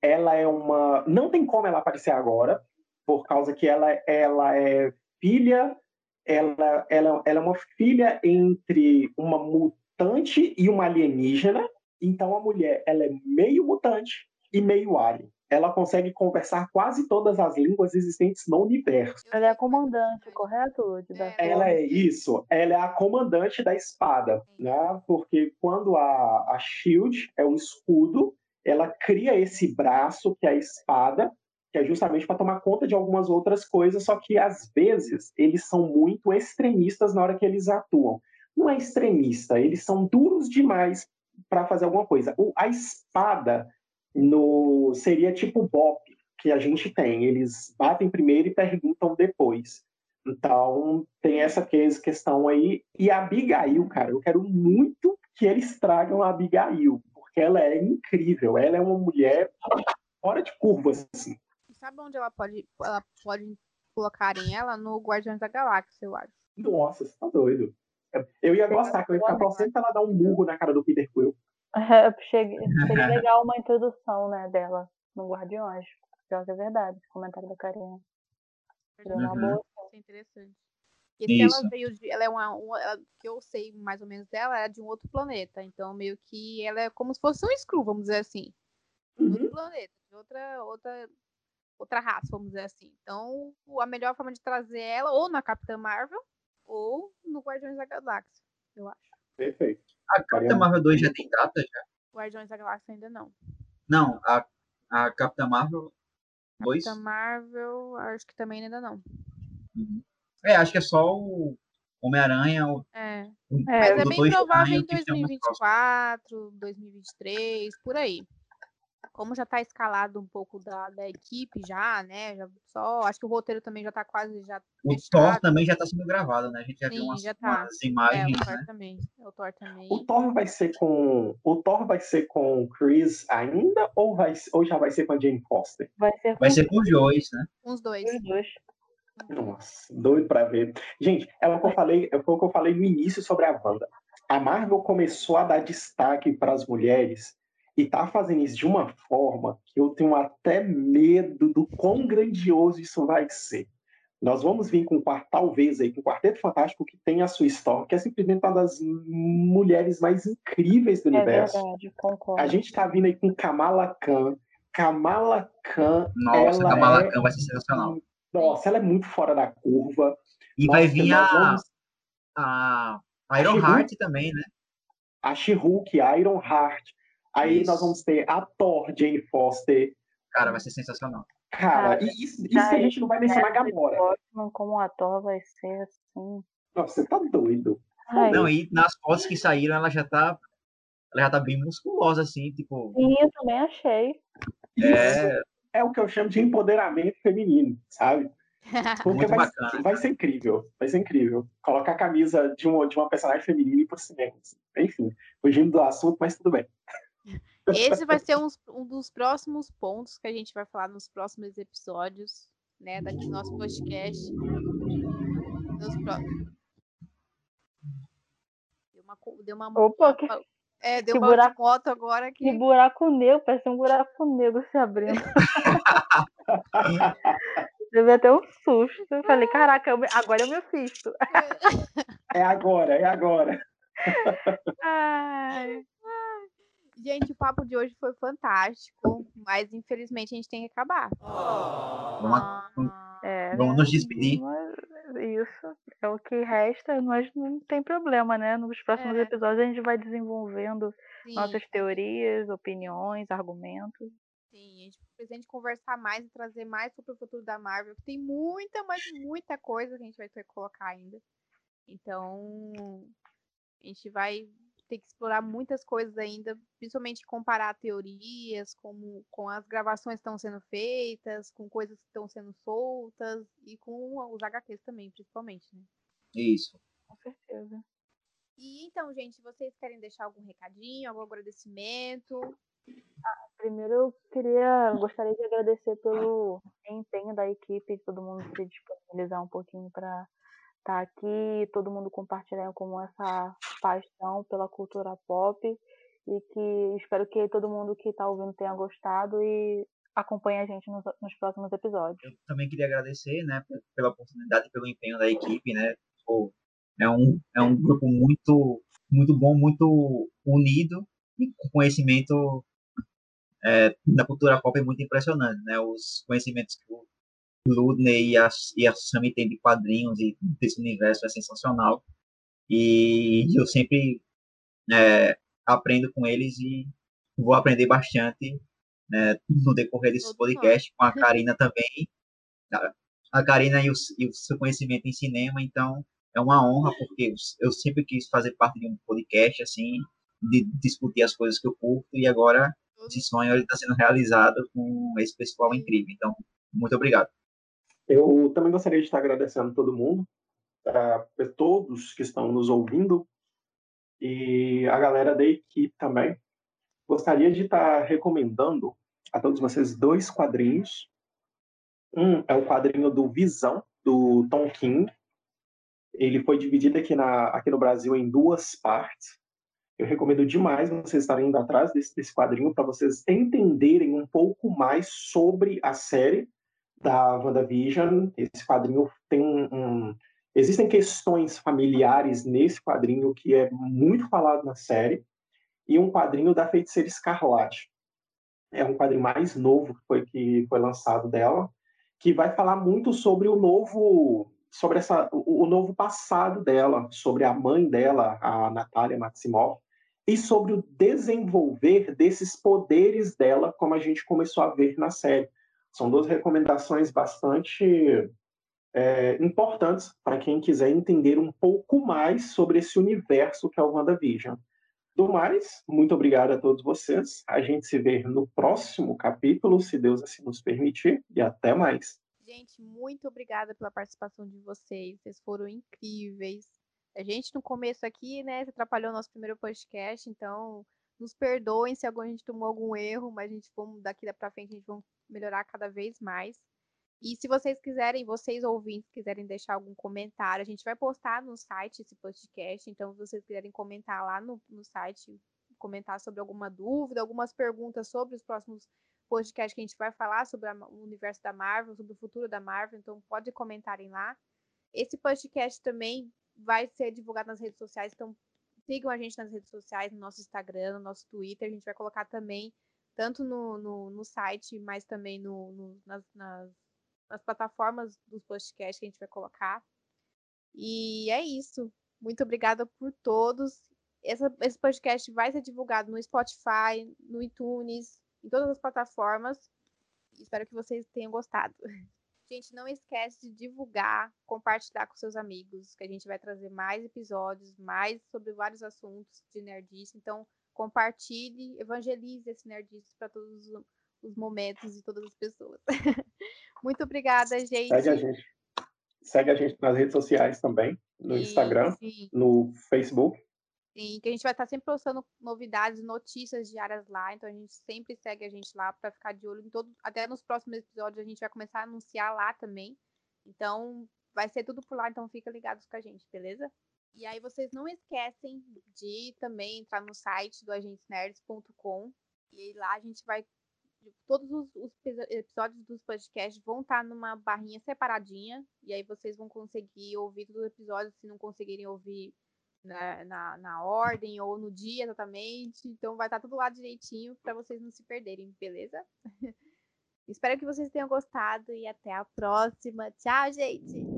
Ela é uma, não tem como ela aparecer agora, por causa que ela, ela é filha, ela, ela, ela é uma filha entre uma mutante e uma alienígena. Então a mulher, ela é meio mutante e meio alien. Ela consegue conversar quase todas as línguas existentes no universo. Ela é a comandante, correto, É? Ela é isso, ela é a comandante da espada, né? Porque quando a, a Shield é o escudo, ela cria esse braço que é a espada, que é justamente para tomar conta de algumas outras coisas, só que às vezes eles são muito extremistas na hora que eles atuam. Não é extremista, eles são duros demais para fazer alguma coisa. O- a espada no seria tipo o BOP que a gente tem, eles batem primeiro e perguntam depois. Então, tem essa que- questão aí. E a Abigail, cara, eu quero muito que eles tragam a Abigail, porque ela é incrível. Ela é uma mulher fora de curvas, assim. Sabe onde ela pode, ela pode colocarem ela? No Guardiões da Galáxia, eu acho. Nossa, você tá doido. Eu ia gostar, que eu ia ficar torcendo pra ela dar um murro na cara do Peter Quill. Cheguei, seria legal uma introdução, né, dela no Guardiões. Pior que é verdade, esse comentário da Karina. Seria uma Uhum. boa. É interessante. E se ela veio de. Ela é uma. uma ela- que eu sei mais ou menos dela, ela é de um outro planeta. Então, meio que ela é como se fosse um Skrull, vamos dizer assim. De Uhum. outro planeta, de outra, outra, outra raça, vamos dizer assim. Então, a melhor forma de trazer ela, ou na Capitã Marvel, ou no Guardiões da Galáxia, eu acho. Perfeito. A Capitã Marvel 2 já tem data já? Guardiões da Galáxia ainda não. Não, a, a Capitã Marvel 2? Capitã Marvel, acho que também ainda não. Uhum. É, acho que é só o Homem-Aranha, o, É. o Mas é bem provável em Estranho, que tem umas próximas. 2024, 2023, por aí. Como já tá escalado um pouco da, da equipe já, né? Já só, acho que o roteiro também já tá quase já O fechado. Thor também já está sendo gravado, né? A gente já viu Sim, umas, já tá. umas É, imagens, o Thor né? também. O Thor também. O Thor vai ser com. O Thor vai ser com o Chris ainda ou, vai, ou já vai ser com a Jane Foster? Vai ser com Vai ser com os dois, né? Uns dois. os dois. Nossa, doido pra ver. Gente, é o que eu falei, é o que eu falei no início sobre a Wanda. A Marvel começou a dar destaque para as mulheres e tá fazendo isso de uma forma que eu tenho até medo do quão grandioso isso vai ser. Nós vamos vir com um quarto, talvez aí, com um Quarteto Fantástico que tem a sua história, que é simplesmente uma das mulheres mais incríveis do É universo. verdade, concordo. A gente tá vindo aí com Kamala Khan. Kamala Khan, Nossa, ela Kamala é... Khan vai ser sensacional. Nossa, ela é muito fora da curva. E Nossa, vai vir a, vamos- a Iron She-Hulk. Heart também, né? a She-Hulk, Iron Heart. Aí Isso. nós vamos ter a Thor, Jane Foster. Cara, vai ser sensacional. Cara, Cara, e isso, isso que a gente não vai mencionar. Portman como ator vai ser assim. Nossa, você tá doido. Ai, Não, e nas fotos que saíram, ela já tá. Ela já tá bem musculosa, assim, tipo. sim, eu também achei. É, É o que eu chamo de empoderamento feminino, sabe? Porque Muito vai, bacana. vai ser incrível. Vai ser incrível. Colocar a camisa de uma, de uma personagem feminina e ir pro cinema. Enfim, fugindo do assunto, mas tudo bem. Esse vai ser uns- um dos próximos pontos que a gente vai falar nos próximos episódios, né? Daqui do nosso podcast. Nos pró- Deu uma, deu uma, Opa, uma- que- É, deu Que uma buraco- moto agora que. Que buraco negro, parece um buraco negro se abrindo. Teve até um susto. Eu falei, caraca, eu me- agora eu me assisto. É agora, é agora. Ai, Gente, o papo de hoje foi fantástico, mas infelizmente a gente tem que acabar. Vamos, Ah, é, vamos nos despedir. isso é o que resta, mas não tem problema, né? Nos próximos É. episódios a gente vai desenvolvendo sim, nossas teorias, opiniões, argumentos. sim, a gente pretende conversar mais e trazer mais sobre o futuro da Marvel, que tem muita, mas muita coisa que a gente vai ter que colocar ainda. Então, a gente vai ter que explorar muitas coisas ainda, principalmente comparar teorias, como com as gravações que estão sendo feitas, com coisas que estão sendo soltas e com os HQs também, principalmente, né? Isso. Com certeza. E então, gente, vocês querem deixar algum recadinho, algum agradecimento? Primeiro eu queria, gostaria de agradecer pelo empenho da equipe, de todo mundo se disponibilizar um pouquinho para estar aqui, todo mundo compartilhar como essa paixão pela cultura pop e que espero que todo mundo que está ouvindo tenha gostado e acompanhe a gente nos, nos próximos episódios. Eu também queria agradecer, né, pela oportunidade e pelo empenho da equipe, né. É um é um grupo muito muito bom, muito unido e com conhecimento é, da cultura pop é muito impressionante, né? Os conhecimentos que o Ludney e a, e a Sammy têm de quadrinhos e desse universo é sensacional. E eu sempre é, aprendo com eles e vou aprender bastante né, no decorrer nós. podcasts, com a Karina também. A, Karina e o, e o seu conhecimento em cinema, então é uma honra, porque eu, eu sempre quis fazer parte de um podcast, assim, de discutir as coisas que eu curto, e agora esse sonho está sendo realizado com esse pessoal incrível. Então, muito obrigado. Eu também gostaria de estar agradecendo todo mundo, a todos que estão nos ouvindo e a galera da equipe também. Gostaria de estar recomendando a todos vocês dois quadrinhos. Um é o quadrinho do Visão, do Tom King. Ele foi dividido aqui, na, aqui no Brasil em duas partes. Eu recomendo demais vocês estarem indo atrás desse, desse quadrinho para vocês entenderem um pouco mais sobre a série da WandaVision. Esse quadrinho tem um, Existem questões familiares nesse quadrinho que é muito falado na série. E um quadrinho da Feiticeira Escarlate. É um quadrinho mais novo que foi, que foi lançado dela, que vai falar muito sobre o novo sobre essa, o, o novo passado dela, sobre a mãe dela, a Natália Maximoff, e sobre o desenvolver desses poderes dela, como a gente começou a ver na série. São duas recomendações bastante é, importantes para quem quiser entender um pouco mais sobre esse universo que é o WandaVision. Do mais, muito obrigado a todos vocês. A gente se vê no próximo capítulo, se Deus assim nos permitir, e até mais. Gente, muito obrigada pela participação de vocês. Vocês foram incríveis. A gente no começo aqui, né, atrapalhou nosso primeiro podcast, então nos perdoem se algum, a gente tomou algum erro, mas a gente vamos daqui para frente a gente vai melhorar cada vez mais. E se vocês quiserem, vocês ouvintes quiserem deixar algum comentário, a gente vai postar no site esse podcast, então se vocês quiserem comentar lá no, no site, comentar sobre alguma dúvida, algumas perguntas sobre os próximos podcasts que a gente vai falar sobre a, o universo da Marvel, sobre o futuro da Marvel, então pode comentarem lá. Esse podcast também vai ser divulgado nas redes sociais, então sigam a gente nas redes sociais, no nosso Instagram, no nosso Twitter, a gente vai colocar também, tanto no, no, no site, mas também no, no nas, nas, nas plataformas dos podcasts que a gente vai colocar. E é isso. Muito obrigada por todos. Essa, esse podcast vai ser divulgado no Spotify, no iTunes, em todas as plataformas. Espero que vocês tenham gostado. Gente, não esquece de divulgar, compartilhar com seus amigos, que a gente vai trazer mais episódios, mais sobre vários assuntos de nerdice. Então, compartilhe, evangelize esse nerdice para todos os momentos e todas as pessoas. Muito obrigada, gente. Segue a gente. Segue a gente nas redes sociais também, no Instagram, sim. no Facebook. Sim, que a gente vai estar sempre postando novidades, notícias diárias lá, então a gente sempre segue a gente lá para ficar de olho em todo, até nos próximos episódios a gente vai começar a anunciar lá também. Então, vai ser tudo por lá, então fica ligados com a gente, beleza? E aí vocês não esquecem de também entrar no site do agentesnerds.com e lá a gente vai todos os, os, episódios dos podcasts vão estar numa barrinha separadinha e aí vocês vão conseguir ouvir todos os episódios se não conseguirem ouvir na, na, na ordem ou no dia exatamente. Então vai estar tudo lá direitinho para vocês não se perderem, beleza? Espero que vocês tenham gostado e até a próxima. Tchau, gente!